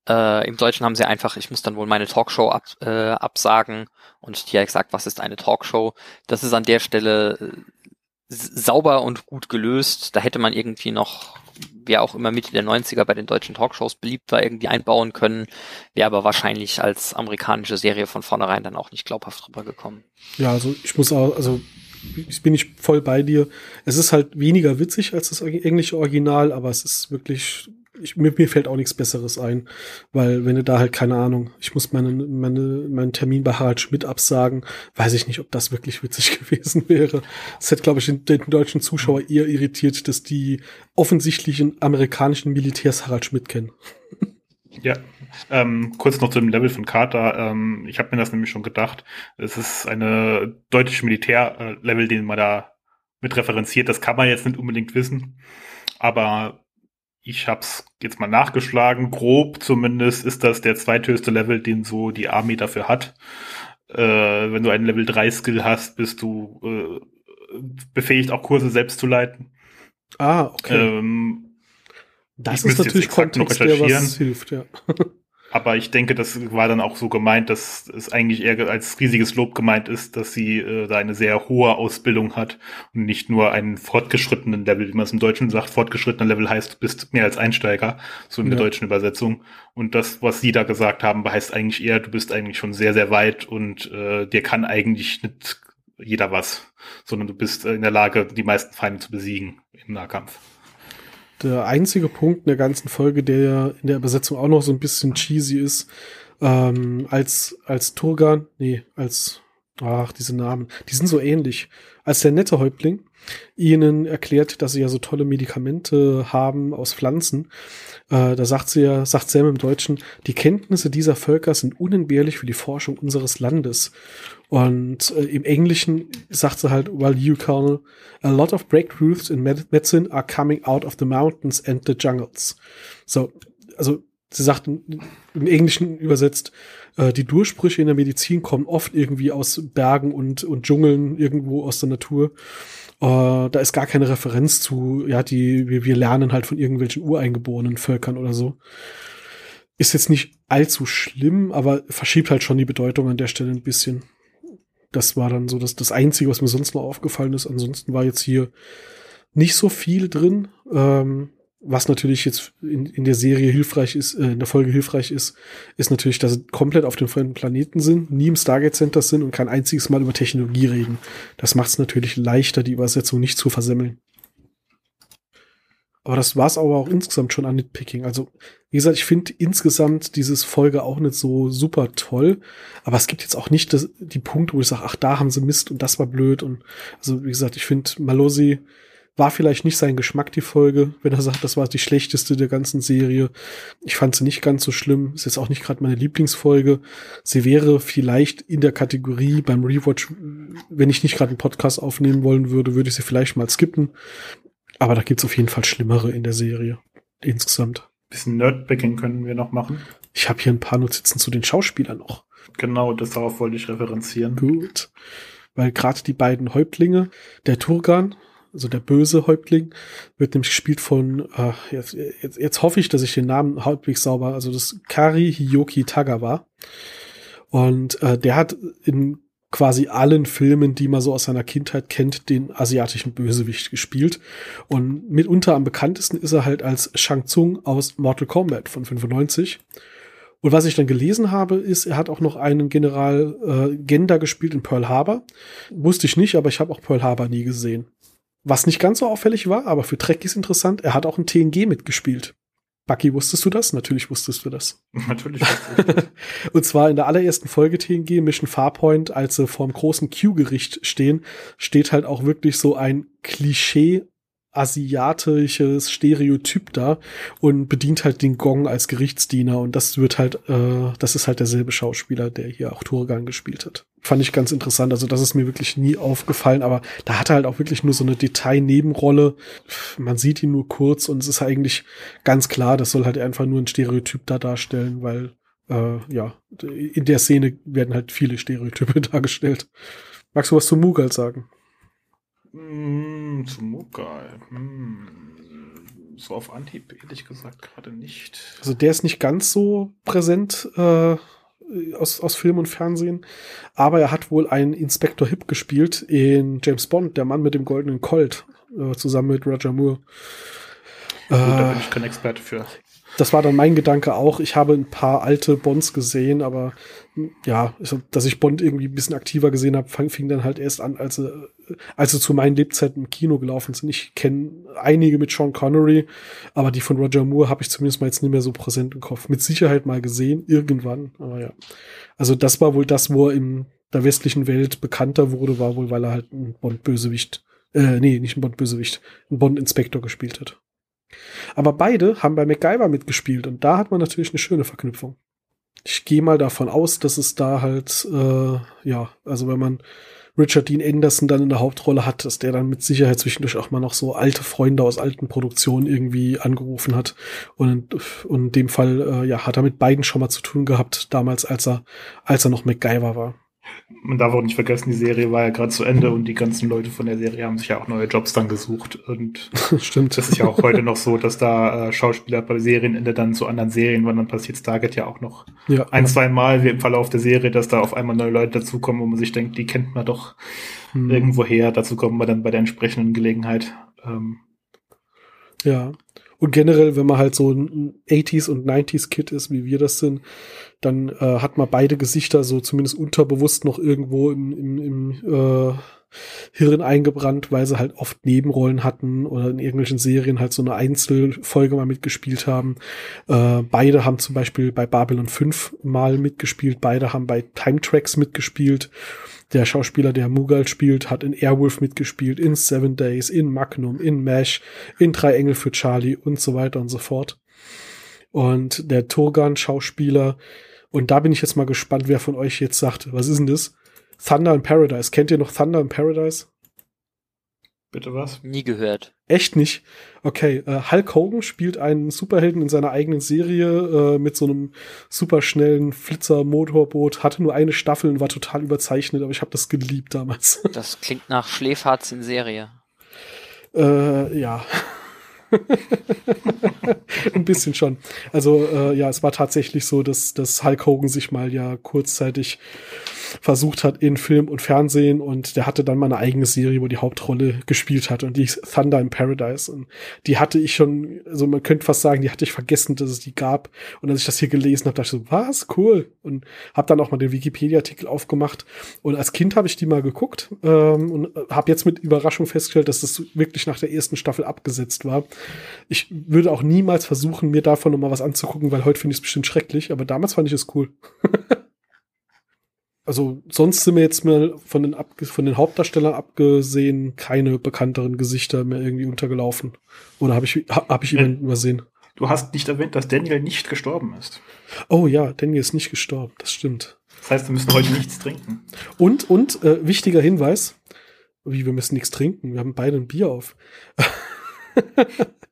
Äh, Im Deutschen haben sie einfach, ich muss dann wohl meine Talkshow ab, äh, absagen und die hat gesagt, was ist eine Talkshow? Das ist an der Stelle äh, sauber und gut gelöst. Da hätte man irgendwie noch wer auch immer Mitte der 90er bei den deutschen Talkshows beliebt war, irgendwie einbauen können, wäre aber wahrscheinlich als amerikanische Serie von vornherein dann auch nicht glaubhaft rübergekommen. Ja, also ich muss auch, also ich bin nicht voll bei dir. Es ist halt weniger witzig als das englische Original, aber es ist wirklich ich, mir, mir fällt auch nichts Besseres ein, weil wenn du da halt keine Ahnung, ich muss meine, meine, meinen Termin bei Harald Schmidt absagen, weiß ich nicht, ob das wirklich witzig gewesen wäre. Es hätte, glaube ich, den, den, deutschen Zuschauer eher irritiert, dass die offensichtlichen amerikanischen Militärs Harald Schmidt kennen. Ja, ähm, kurz noch zu dem Level von Carter. Ähm, ich habe mir das nämlich schon gedacht. Es ist eine deutsche Militärlevel, den man da mit referenziert. Das kann man jetzt nicht unbedingt wissen. aber ich hab's jetzt mal nachgeschlagen, grob zumindest ist das der zweithöchste Level, den so die Army dafür hat. Äh, wenn du einen Level 3 Skill hast, bist du äh, befähigt, auch Kurse selbst zu leiten. Ah, okay. Ähm, das ist natürlich Kontext, der was hilft, ja. Aber ich denke, das war dann auch so gemeint, dass es eigentlich eher als riesiges Lob gemeint ist, dass sie äh, da eine sehr hohe Ausbildung hat und nicht nur einen fortgeschrittenen Level, wie man es im Deutschen sagt. Fortgeschrittener Level heißt, du bist mehr als Einsteiger, so in ja. der deutschen Übersetzung. Und das, was sie da gesagt haben, heißt eigentlich eher, du bist eigentlich schon sehr, sehr weit und äh, dir kann eigentlich nicht jeder was, sondern du bist in der Lage, die meisten Feinde zu besiegen im Nahkampf der einzige Punkt in der ganzen Folge, der in der Übersetzung auch noch so ein bisschen cheesy ist, ähm, als, als Turgan, nee, als, ach, diese Namen, die sind so ähnlich. Als der nette Häuptling ihnen erklärt, dass sie ja so tolle Medikamente haben aus Pflanzen, äh, da sagt sie ja, sagt Sam im Deutschen, die Kenntnisse dieser Völker sind unentbehrlich für die Forschung unseres Landes. Und äh, im Englischen sagt sie halt, well, you Colonel, a lot of breakthroughs in medicine are coming out of the mountains and the jungles. So, also sie sagt im Englischen übersetzt, äh, die Durchbrüche in der Medizin kommen oft irgendwie aus Bergen und, und Dschungeln irgendwo aus der Natur. Uh, da ist gar keine Referenz zu, ja, die, wir, wir lernen halt von irgendwelchen ureingeborenen Völkern oder so. Ist jetzt nicht allzu schlimm, aber verschiebt halt schon die Bedeutung an der Stelle ein bisschen. Das war dann so das, das Einzige, was mir sonst noch aufgefallen ist. Ansonsten war jetzt hier nicht so viel drin. Ähm, was natürlich jetzt in, in der Serie hilfreich ist, äh, in der Folge hilfreich ist, ist natürlich, dass sie komplett auf dem fremden Planeten sind, nie im Stargate Center sind und kein einziges Mal über Technologie reden. Das macht es natürlich leichter, die Übersetzung nicht zu versemmeln. Aber das war es aber auch insgesamt schon an Nitpicking. Also, wie gesagt, ich finde insgesamt dieses Folge auch nicht so super toll. Aber es gibt jetzt auch nicht das, die Punkte, wo ich sage, ach, da haben sie Mist und das war blöd. Und also, wie gesagt, ich finde Malosi war vielleicht nicht sein Geschmack, die Folge, wenn er sagt, das war die schlechteste der ganzen Serie. Ich fand sie nicht ganz so schlimm. Ist jetzt auch nicht gerade meine Lieblingsfolge. Sie wäre vielleicht in der Kategorie beim Rewatch, wenn ich nicht gerade einen Podcast aufnehmen wollen würde, würde ich sie vielleicht mal skippen. Aber da gibt's auf jeden Fall Schlimmere in der Serie. Insgesamt. Bisschen Nerdbacking können wir noch machen. Ich habe hier ein paar Notizen zu den Schauspielern noch. Genau, das darauf wollte ich referenzieren. Gut. Weil gerade die beiden Häuptlinge, der Turgan, also der böse Häuptling, wird nämlich gespielt von, äh, jetzt, jetzt, jetzt hoffe ich, dass ich den Namen halbwegs sauber, also das Kari Hiyoki Tagawa. Und äh, der hat in quasi allen Filmen, die man so aus seiner Kindheit kennt, den asiatischen Bösewicht gespielt. Und mitunter am bekanntesten ist er halt als Shang Tsung aus Mortal Kombat von 95. Und was ich dann gelesen habe, ist, er hat auch noch einen General äh, Genda gespielt in Pearl Harbor. Wusste ich nicht, aber ich habe auch Pearl Harbor nie gesehen. Was nicht ganz so auffällig war, aber für Trekkies interessant, er hat auch ein TNG mitgespielt. Bucky, wusstest du das? Natürlich wusstest du das. Natürlich. und zwar in der allerersten Folge TNG Mission Farpoint, als sie vorm großen Q-Gericht stehen, steht halt auch wirklich so ein Klischee asiatisches Stereotyp da und bedient halt den Gong als Gerichtsdiener und das wird halt, äh, das ist halt derselbe Schauspieler, der hier auch Turgan gespielt hat. Fand ich ganz interessant, also das ist mir wirklich nie aufgefallen, aber da hat er halt auch wirklich nur so eine Detailnebenrolle. Man sieht ihn nur kurz und es ist eigentlich ganz klar, das soll halt einfach nur ein Stereotyp da darstellen, weil äh, ja, in der Szene werden halt viele Stereotype dargestellt. Magst du was zu Mughal sagen? Mm, zu Mughal. Mm, so auf Anhieb ehrlich gesagt gerade nicht. Also der ist nicht ganz so präsent äh, aus, aus Film und Fernsehen, aber er hat wohl einen Inspector Hip gespielt in James Bond, der Mann mit dem goldenen Colt, äh, zusammen mit Roger Moore. Gut, da bin ich kein Experte für das war dann mein Gedanke auch. Ich habe ein paar alte Bonds gesehen, aber ja, dass ich Bond irgendwie ein bisschen aktiver gesehen habe, fing dann halt erst an, als sie, als sie zu meinen Lebzeiten im Kino gelaufen sind. Ich kenne einige mit Sean Connery, aber die von Roger Moore habe ich zumindest mal jetzt nicht mehr so präsent im Kopf. Mit Sicherheit mal gesehen, irgendwann, aber ja. Also das war wohl das, wo er in der westlichen Welt bekannter wurde, war wohl, weil er halt ein Bond-Bösewicht, äh, nee, nicht ein Bond-Bösewicht, ein Bond-Inspektor gespielt hat. Aber beide haben bei MacGyver mitgespielt und da hat man natürlich eine schöne Verknüpfung. Ich gehe mal davon aus, dass es da halt, äh, ja, also wenn man Richard Dean Anderson dann in der Hauptrolle hat, dass der dann mit Sicherheit zwischendurch auch mal noch so alte Freunde aus alten Produktionen irgendwie angerufen hat. Und, und in dem Fall, äh, ja, hat er mit beiden schon mal zu tun gehabt, damals, als er, als er noch MacGyver war man darf auch nicht vergessen, die Serie war ja gerade zu Ende und die ganzen Leute von der Serie haben sich ja auch neue Jobs dann gesucht. Und Stimmt. das ist ja auch heute noch so, dass da äh, Schauspieler bei Serienende dann zu anderen Serien wandern. Passiert Stargate ja auch noch ja, ein, zwei Mal wie im Verlauf der Serie, dass da auf einmal neue Leute dazukommen, wo man sich denkt, die kennt man doch hm. irgendwo her. Dazu kommen wir dann bei der entsprechenden Gelegenheit. Ähm, ja. Und generell, wenn man halt so ein 80s und 90s Kid ist, wie wir das sind, dann äh, hat man beide Gesichter so zumindest unterbewusst noch irgendwo im, im, im äh, Hirn eingebrannt, weil sie halt oft Nebenrollen hatten oder in irgendwelchen Serien halt so eine Einzelfolge mal mitgespielt haben. Äh, beide haben zum Beispiel bei Babylon 5 mal mitgespielt, beide haben bei Time Tracks mitgespielt. Der Schauspieler, der Mughal spielt, hat in Airwolf mitgespielt, in Seven Days, in Magnum, in MASH, in Drei Engel für Charlie und so weiter und so fort. Und der Turgan-Schauspieler, und da bin ich jetzt mal gespannt, wer von euch jetzt sagt, was ist denn das? Thunder in Paradise. Kennt ihr noch Thunder in Paradise? Bitte was? Nie gehört. Echt nicht? Okay, äh, Hulk Hogan spielt einen Superhelden in seiner eigenen Serie äh, mit so einem superschnellen Flitzer-Motorboot, hatte nur eine Staffel und war total überzeichnet, aber ich habe das geliebt damals. Das klingt nach Schläferz in Serie. äh, ja. Ein bisschen schon. Also äh, ja, es war tatsächlich so, dass, dass Hulk Hogan sich mal ja kurzzeitig versucht hat in Film und Fernsehen und der hatte dann mal eine eigene Serie, wo die Hauptrolle gespielt hat und die ist Thunder in Paradise und die hatte ich schon, also man könnte fast sagen, die hatte ich vergessen, dass es die gab und als ich das hier gelesen habe, dachte ich so, was, cool und habe dann auch mal den Wikipedia-Artikel aufgemacht und als Kind habe ich die mal geguckt ähm, und habe jetzt mit Überraschung festgestellt, dass das wirklich nach der ersten Staffel abgesetzt war. Ich würde auch niemals versuchen, mir davon noch mal was anzugucken, weil heute finde ich es bestimmt schrecklich, aber damals fand ich es cool. also sonst sind mir jetzt mal von den, von den Hauptdarstellern abgesehen keine bekannteren Gesichter mehr irgendwie untergelaufen. Oder habe ich, hab ich jemanden äh, übersehen? Du hast nicht erwähnt, dass Daniel nicht gestorben ist. Oh ja, Daniel ist nicht gestorben, das stimmt. Das heißt, wir müssen heute nichts trinken. Und, und, äh, wichtiger Hinweis, wie wir müssen nichts trinken, wir haben beide ein Bier auf.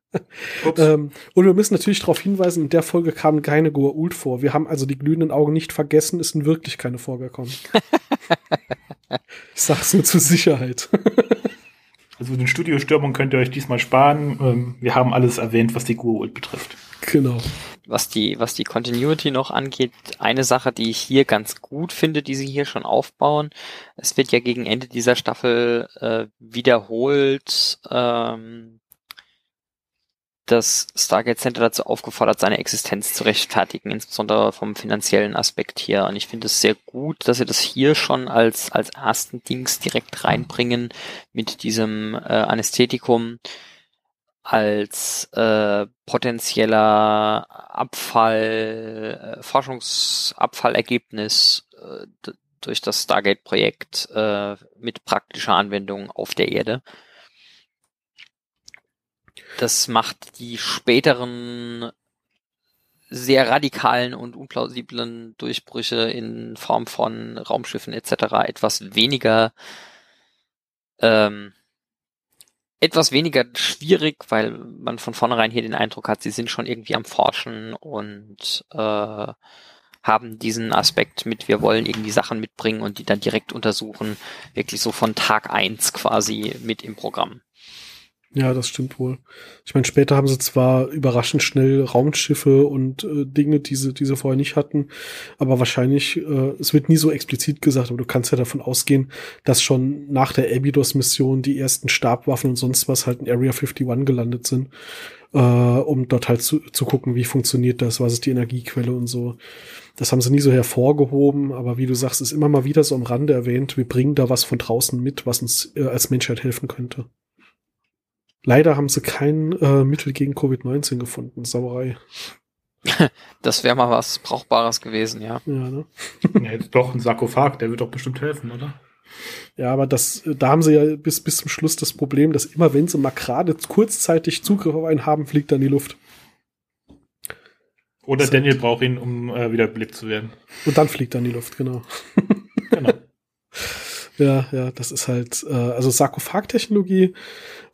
ähm, und wir müssen natürlich darauf hinweisen, in der Folge kam keine Goa'uld vor. Wir haben also die glühenden Augen nicht vergessen, es sind wirklich keine vorgekommen. ich sag's nur zur Sicherheit. also den Studiostürmung könnt ihr euch diesmal sparen. Ähm, wir haben alles erwähnt, was die Goa'uld betrifft. Genau. Was die, was die Continuity noch angeht, eine Sache, die ich hier ganz gut finde, die sie hier schon aufbauen. Es wird ja gegen Ende dieser Staffel äh, wiederholt ähm, das Stargate Center dazu aufgefordert, seine Existenz zu rechtfertigen, insbesondere vom finanziellen Aspekt hier. Und ich finde es sehr gut, dass sie das hier schon als, als ersten Dings direkt reinbringen mit diesem äh, Anästhetikum als äh, potenzieller Abfall, äh, Forschungsabfallergebnis äh, durch das Stargate-Projekt äh, mit praktischer Anwendung auf der Erde. Das macht die späteren sehr radikalen und unplausiblen Durchbrüche in Form von Raumschiffen etc. etwas weniger ähm, etwas weniger schwierig, weil man von vornherein hier den Eindruck hat, sie sind schon irgendwie am Forschen und äh, haben diesen Aspekt mit, wir wollen irgendwie Sachen mitbringen und die dann direkt untersuchen, wirklich so von Tag eins quasi mit im Programm. Ja, das stimmt wohl. Ich meine, später haben sie zwar überraschend schnell Raumschiffe und äh, Dinge, die sie, die sie vorher nicht hatten, aber wahrscheinlich, äh, es wird nie so explizit gesagt, aber du kannst ja davon ausgehen, dass schon nach der Abydos-Mission die ersten Stabwaffen und sonst was halt in Area 51 gelandet sind, äh, um dort halt zu, zu gucken, wie funktioniert das, was ist die Energiequelle und so. Das haben sie nie so hervorgehoben, aber wie du sagst, ist immer mal wieder so am Rande erwähnt, wir bringen da was von draußen mit, was uns äh, als Menschheit helfen könnte. Leider haben sie kein äh, Mittel gegen Covid-19 gefunden. Sauerei. Das wäre mal was Brauchbares gewesen, ja. Ja, ne? ja, doch, ein Sarkophag, der wird doch bestimmt helfen, oder? Ja, aber das, da haben sie ja bis, bis zum Schluss das Problem, dass immer wenn sie mal gerade kurzzeitig Zugriff auf einen haben, fliegt er in die Luft. Oder so. Daniel braucht ihn, um äh, wieder belebt zu werden. Und dann fliegt er in die Luft, genau. genau. Ja, ja, das ist halt, äh, also Sarkophagtechnologie,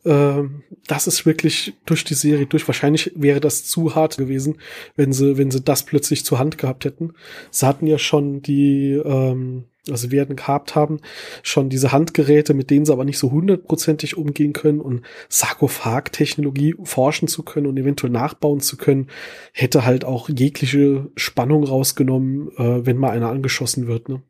äh, das ist wirklich durch die Serie durch. Wahrscheinlich wäre das zu hart gewesen, wenn sie, wenn sie das plötzlich zur Hand gehabt hätten. Sie hatten ja schon die, ähm, also werden gehabt haben, schon diese Handgeräte, mit denen sie aber nicht so hundertprozentig umgehen können und Sarkophagtechnologie forschen zu können und eventuell nachbauen zu können, hätte halt auch jegliche Spannung rausgenommen, äh, wenn mal einer angeschossen wird. Ne?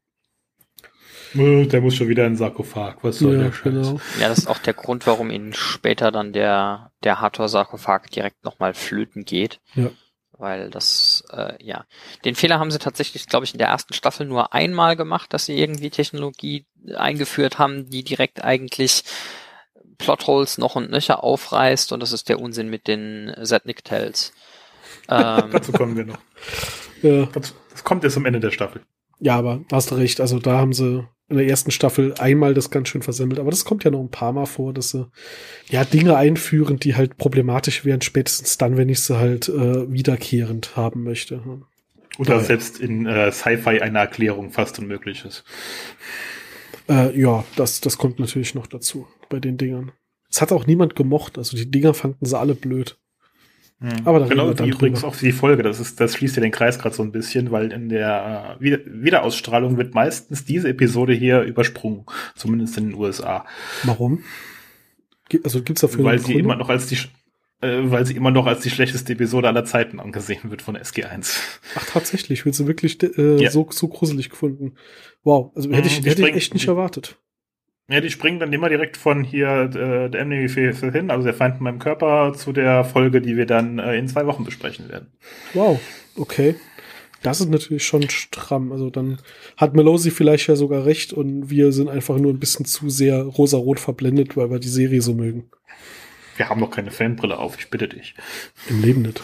Äh, der muss schon wieder in den Sarkophag. Was soll ja, der Scheiß? genau. Ja, das ist auch der Grund, warum ihnen später dann der, der Hathor-Sarkophag direkt nochmal flöten geht. Ja. Weil das, äh, ja. Den Fehler haben sie tatsächlich, glaube ich, in der ersten Staffel nur einmal gemacht, dass sie irgendwie Technologie eingeführt haben, die direkt eigentlich Plotholes noch und nöcher aufreißt und das ist der Unsinn mit den Zetnik-Tells. Ähm, Dazu kommen wir noch. Ja. Das, das kommt erst am Ende der Staffel. Ja, aber hast du recht. Also da haben sie in der ersten Staffel einmal das ganz schön versemmelt. Aber das kommt ja noch ein paar Mal vor, dass sie ja Dinge einführen, die halt problematisch wären, spätestens dann, wenn ich sie halt äh, wiederkehrend haben möchte. Oder Ja. selbst in äh, Sci-Fi eine Erklärung fast unmöglich ist. Äh, ja, das, das kommt natürlich noch dazu bei den Dingern. Es hat auch niemand gemocht. Also die Dinger fanden sie alle blöd. Aber da reden genau, dann wie übrigens drüber. auch die Folge, das ist, das schließt ja den Kreis gerade so ein bisschen, weil in der äh, Wieder- Wiederausstrahlung wird meistens diese Episode hier übersprungen, zumindest in den USA, Warum? Also gibt's dafür weil sie immer noch als die äh, weil sie immer noch als die schlechteste Episode aller Zeiten angesehen wird von SG1. Ach, tatsächlich, wird sie wirklich äh, Ja. so, so gruselig gefunden. Wow, also hätte ich, Mhm, die hätte ich echt nicht die- erwartet. Ja, die springen dann immer direkt von hier äh, der Enemy Faith hin, also der Feind in meinem Körper, zu der Folge, die wir dann äh, in zwei Wochen besprechen werden. Wow, okay. Das ist natürlich schon stramm. Also dann hat Melosi vielleicht ja sogar recht und wir sind einfach nur ein bisschen zu sehr rosarot verblendet, weil wir die Serie so mögen. Wir haben noch keine Fanbrille auf, ich bitte dich. Im Leben nicht.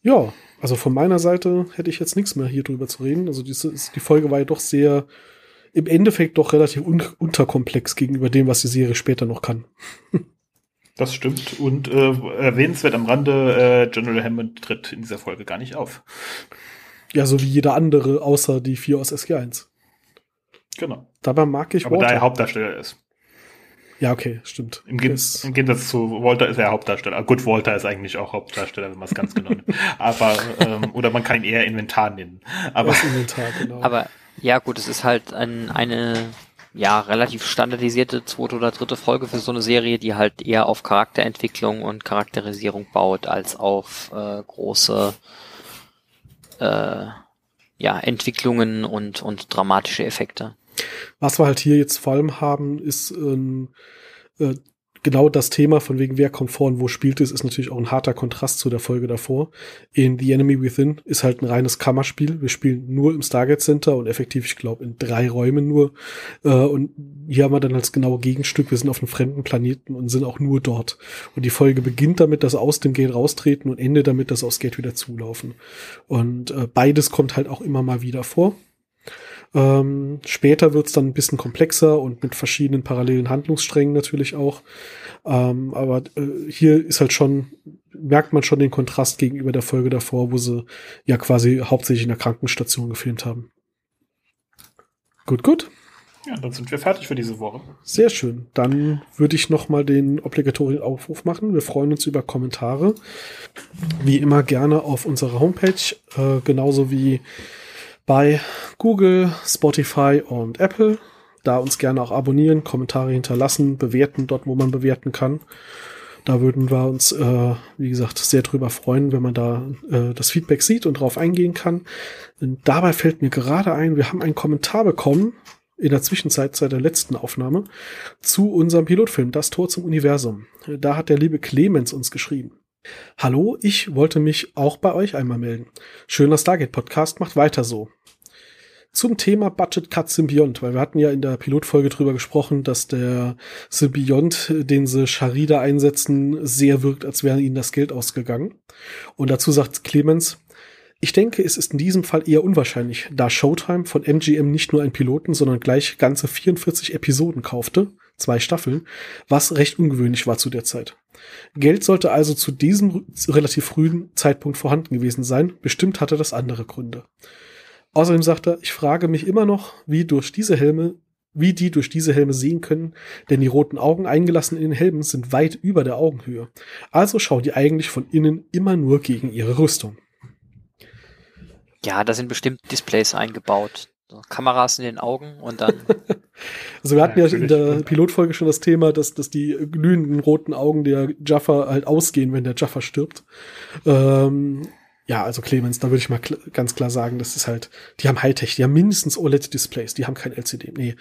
Ja, also von meiner Seite hätte ich jetzt nichts mehr hier drüber zu reden. Also diese, die Folge war ja doch sehr, im Endeffekt doch relativ un unterkomplex gegenüber dem, was die Serie später noch kann. Das stimmt. Und äh, erwähnenswert am Rande, äh, General Hammond tritt in dieser Folge gar nicht auf. Ja, so wie jeder andere, außer die vier aus SG1. Genau. Dabei mag ich Aber da er Walter. Hauptdarsteller ist. Ja, okay, stimmt. Im, Gen Das- Im Gegensatz zu Walter ist er Hauptdarsteller. Gut, Walter ist eigentlich auch Hauptdarsteller, wenn man es ganz genau nimmt. Aber, ähm, oder man kann ihn eher Inventar nennen. Aber das Inventar, genau. aber ja gut, es ist halt ein, eine ja relativ standardisierte zweite oder dritte Folge für so eine Serie, die halt eher auf Charakterentwicklung und Charakterisierung baut, als auf äh, große äh, ja, Entwicklungen und, und dramatische Effekte. Was wir halt hier jetzt vor allem haben, ist ähm, äh, genau das Thema, von wegen wer kommt vor und wo spielt es, ist natürlich auch ein harter Kontrast zu der Folge davor. In The Enemy Within ist halt ein reines Kammerspiel. Wir spielen nur im Stargate Center und effektiv, ich glaube, in drei Räumen nur. Äh, und hier haben wir dann als genaue Gegenstück, wir sind auf einem fremden Planeten und sind auch nur dort. Und die Folge beginnt damit, dass aus dem Gate raustreten und endet damit, dass aufs Gate wieder zulaufen. Und äh, beides kommt halt auch immer mal wieder vor. Ähm, später wird's dann ein bisschen komplexer und mit verschiedenen parallelen Handlungssträngen natürlich auch. Ähm, aber äh, hier ist halt schon, merkt man schon den Kontrast gegenüber der Folge davor, wo sie ja quasi hauptsächlich in der Krankenstation gefilmt haben. Gut, gut. ja, dann sind wir fertig für diese Woche. Sehr schön. Dann würde ich noch mal den obligatorischen Aufruf machen. Wir freuen uns über Kommentare. Wie immer gerne auf unserer Homepage, äh, genauso wie bei Google, Spotify und Apple. Da uns gerne auch abonnieren, Kommentare hinterlassen, bewerten dort, wo man bewerten kann. Da würden wir uns, äh, wie gesagt, sehr drüber freuen, wenn man da äh, das Feedback sieht und drauf eingehen kann. Und dabei fällt mir gerade ein, wir haben einen Kommentar bekommen in der Zwischenzeit seit der letzten Aufnahme zu unserem Pilotfilm Das Tor zum Universum. Da hat der liebe Clemens uns geschrieben. Hallo, ich wollte mich auch bei euch einmal melden. Schöner Stargate Podcast, macht weiter so. Zum Thema Budget Cut Symbiont, weil wir hatten ja in der Pilotfolge drüber gesprochen, dass der Symbiont, den sie Sharida einsetzen, sehr wirkt, als wäre ihnen das Geld ausgegangen. Und dazu sagt Clemens, ich denke, es ist in diesem Fall eher unwahrscheinlich, da Showtime von MGM nicht nur einen Piloten, sondern gleich ganze 44 Episoden kaufte, zwei Staffeln, was recht ungewöhnlich war zu der Zeit. Geld sollte also zu diesem relativ frühen Zeitpunkt vorhanden gewesen sein, bestimmt hatte das andere Gründe. Außerdem sagt er, ich frage mich immer noch, wie durch diese Helme, wie die durch diese Helme sehen können, denn die roten Augen eingelassen in den Helmen sind weit über der Augenhöhe. Also schauen die eigentlich von innen immer nur gegen ihre Rüstung. Ja, da sind bestimmt Displays eingebaut. So, Kameras in den Augen und dann. also wir hatten ja, ja in der Pilotfolge schon das Thema, dass, dass die glühenden roten Augen der Jaffa halt ausgehen, wenn der Jaffa stirbt. Ähm, ja, also Clemens, da würde ich mal kl ganz klar sagen, das ist halt, die haben Hightech, die haben mindestens OLED-Displays, die haben kein LCD. Nee,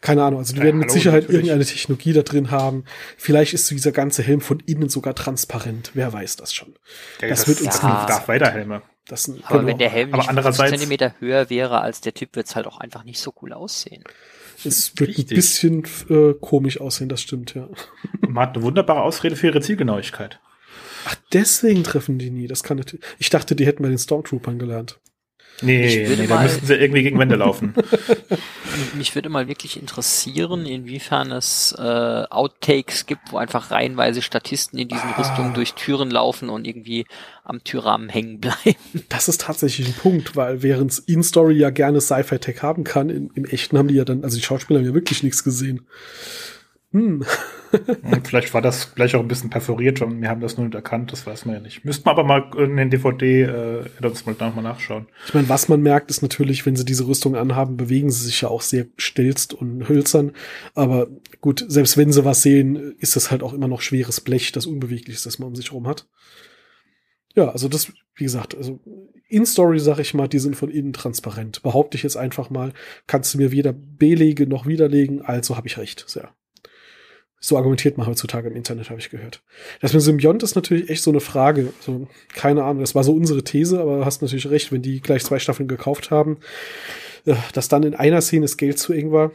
keine Ahnung. Also die ja, werden mit hallo, Sicherheit natürlich. irgendeine Technologie da drin haben. Vielleicht ist dieser ganze Helm von innen sogar transparent. Wer weiß das schon. Ja, das, das, wird uns ja. Darth Vader Helme. Das, aber genau. wenn der Helm nicht aber 50 Zentimeter höher wäre als der Typ, wird es halt auch einfach nicht so cool aussehen. Es wird Richtig. ein bisschen äh, komisch aussehen, das stimmt, ja. Man hat eine wunderbare Ausrede für ihre Zielgenauigkeit. Ach, deswegen treffen die nie. Das kann natürlich. Ich dachte, die hätten bei den Stormtroopern gelernt. Nee, nee da müssten sie irgendwie gegen Wände laufen. Mich würde mal wirklich interessieren, inwiefern es äh, Outtakes gibt, wo einfach reihenweise Statisten in diesen ah. Rüstungen durch Türen laufen und irgendwie am Türrahmen hängen bleiben. Das ist tatsächlich ein Punkt, weil während In-Story ja gerne Sci-Fi-Tech haben kann, im, im Echten haben die ja dann, also die Schauspieler haben ja wirklich nichts gesehen. Hm. Vielleicht war das gleich auch ein bisschen perforiert und wir haben das nur nicht erkannt, das weiß man ja nicht. Müssten wir aber mal in den DVD äh, uns mal nochmal nachschauen. Ich meine, was man merkt, ist natürlich, wenn sie diese Rüstung anhaben, bewegen sie sich ja auch sehr stilzt und hölzern. Aber gut, selbst wenn sie was sehen, ist das halt auch immer noch schweres Blech, das unbeweglich ist, das man um sich rum hat. Ja, also das, wie gesagt, also in Story sag ich mal, die sind von innen transparent. Behaupte ich jetzt einfach mal, kannst du mir weder belegen noch widerlegen, also habe ich recht. Sehr. So argumentiert man heutzutage im Internet, habe ich gehört. Das mit Symbiont ist natürlich echt so eine Frage. Also, keine Ahnung, das war so unsere These, aber hast natürlich recht, wenn die gleich zwei Staffeln gekauft haben, äh, dass dann in einer Szene das Geld zu eng war.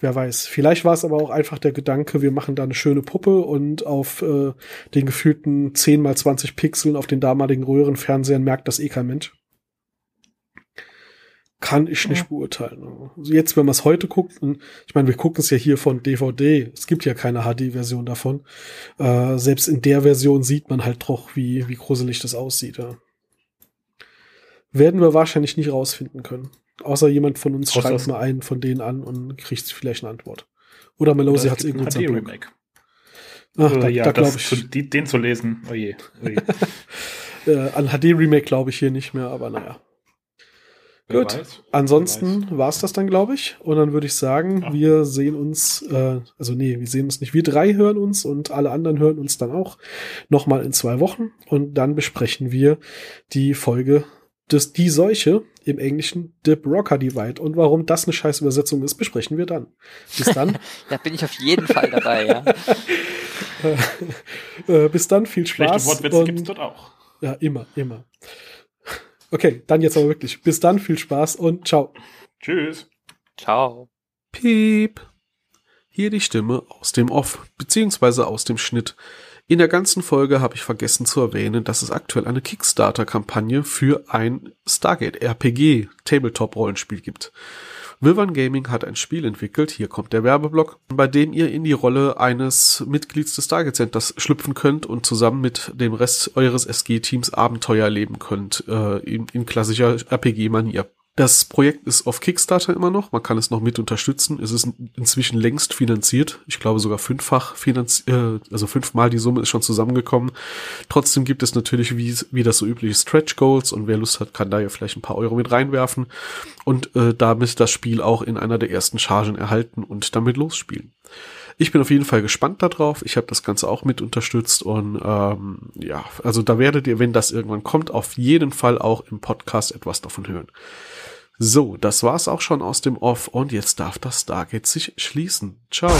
Wer weiß. Vielleicht war es aber auch einfach der Gedanke, wir machen da eine schöne Puppe und auf äh, den gefühlten 10 mal 20 Pixeln auf den damaligen Röhrenfernsehern merkt das eh kein Mensch kann ich nicht ja. beurteilen. Also jetzt, wenn man es heute guckt, und ich meine, wir gucken es ja hier von DVD, es gibt ja keine HD-Version davon. Äh, selbst in der Version sieht man halt doch, wie, wie gruselig das aussieht. Ja. Werden wir wahrscheinlich nicht rausfinden können. Außer jemand von uns schreibt mal einen von denen an und kriegt vielleicht eine Antwort. Oder Melosi hat es irgendwo in Remake. Ach, da, ja, da glaube ich. Zu, die, den zu lesen, oh je. Oh äh, an HD-Remake glaube ich hier nicht mehr, aber naja. Gut, ansonsten war es das dann, glaube ich. Und dann würde ich sagen, ja. wir sehen uns, äh, also nee, wir sehen uns nicht. Wir drei hören uns und alle anderen hören uns dann auch nochmal in zwei Wochen. Und dann besprechen wir die Folge des Die Seuche im Englischen The Brocker Divide. Und warum das eine scheiß Übersetzung ist, besprechen wir dann. Bis dann. da bin ich auf jeden Fall dabei, ja. äh, bis dann, viel Spaß. Schlechte Wortwitze gibt es dort auch. Ja, immer, immer. Okay, dann jetzt aber wirklich. Bis dann, viel Spaß und ciao. Tschüss. Ciao. Piep. Hier die Stimme aus dem Off, beziehungsweise aus dem Schnitt. In der ganzen Folge habe ich vergessen zu erwähnen, dass es aktuell eine Kickstarter-Kampagne für ein Stargate RPG Tabletop-Rollenspiel gibt. Wilvan Gaming hat ein Spiel entwickelt, hier kommt der Werbeblock, bei dem ihr in die Rolle eines Mitglieds des Target Centers schlüpfen könnt und zusammen mit dem Rest eures SG-Teams Abenteuer erleben könnt, äh, in, in klassischer RPG-Manier. Das Projekt ist auf Kickstarter immer noch. Man kann es noch mit unterstützen. Es ist inzwischen längst finanziert. Ich glaube sogar fünffach finanziert, äh, also fünfmal die Summe ist schon zusammengekommen. Trotzdem gibt es natürlich, wie, wie das so übliche Stretch Goals und wer Lust hat, kann da ja vielleicht ein paar Euro mit reinwerfen und äh, damit das Spiel auch in einer der ersten Chargen erhalten und damit losspielen. Ich bin auf jeden Fall gespannt darauf. Ich habe das Ganze auch mit unterstützt und ähm, ja, also da werdet ihr, wenn das irgendwann kommt, auf jeden Fall auch im Podcast etwas davon hören. So, das war's auch schon aus dem Off und jetzt darf das Stargate sich schließen. Ciao.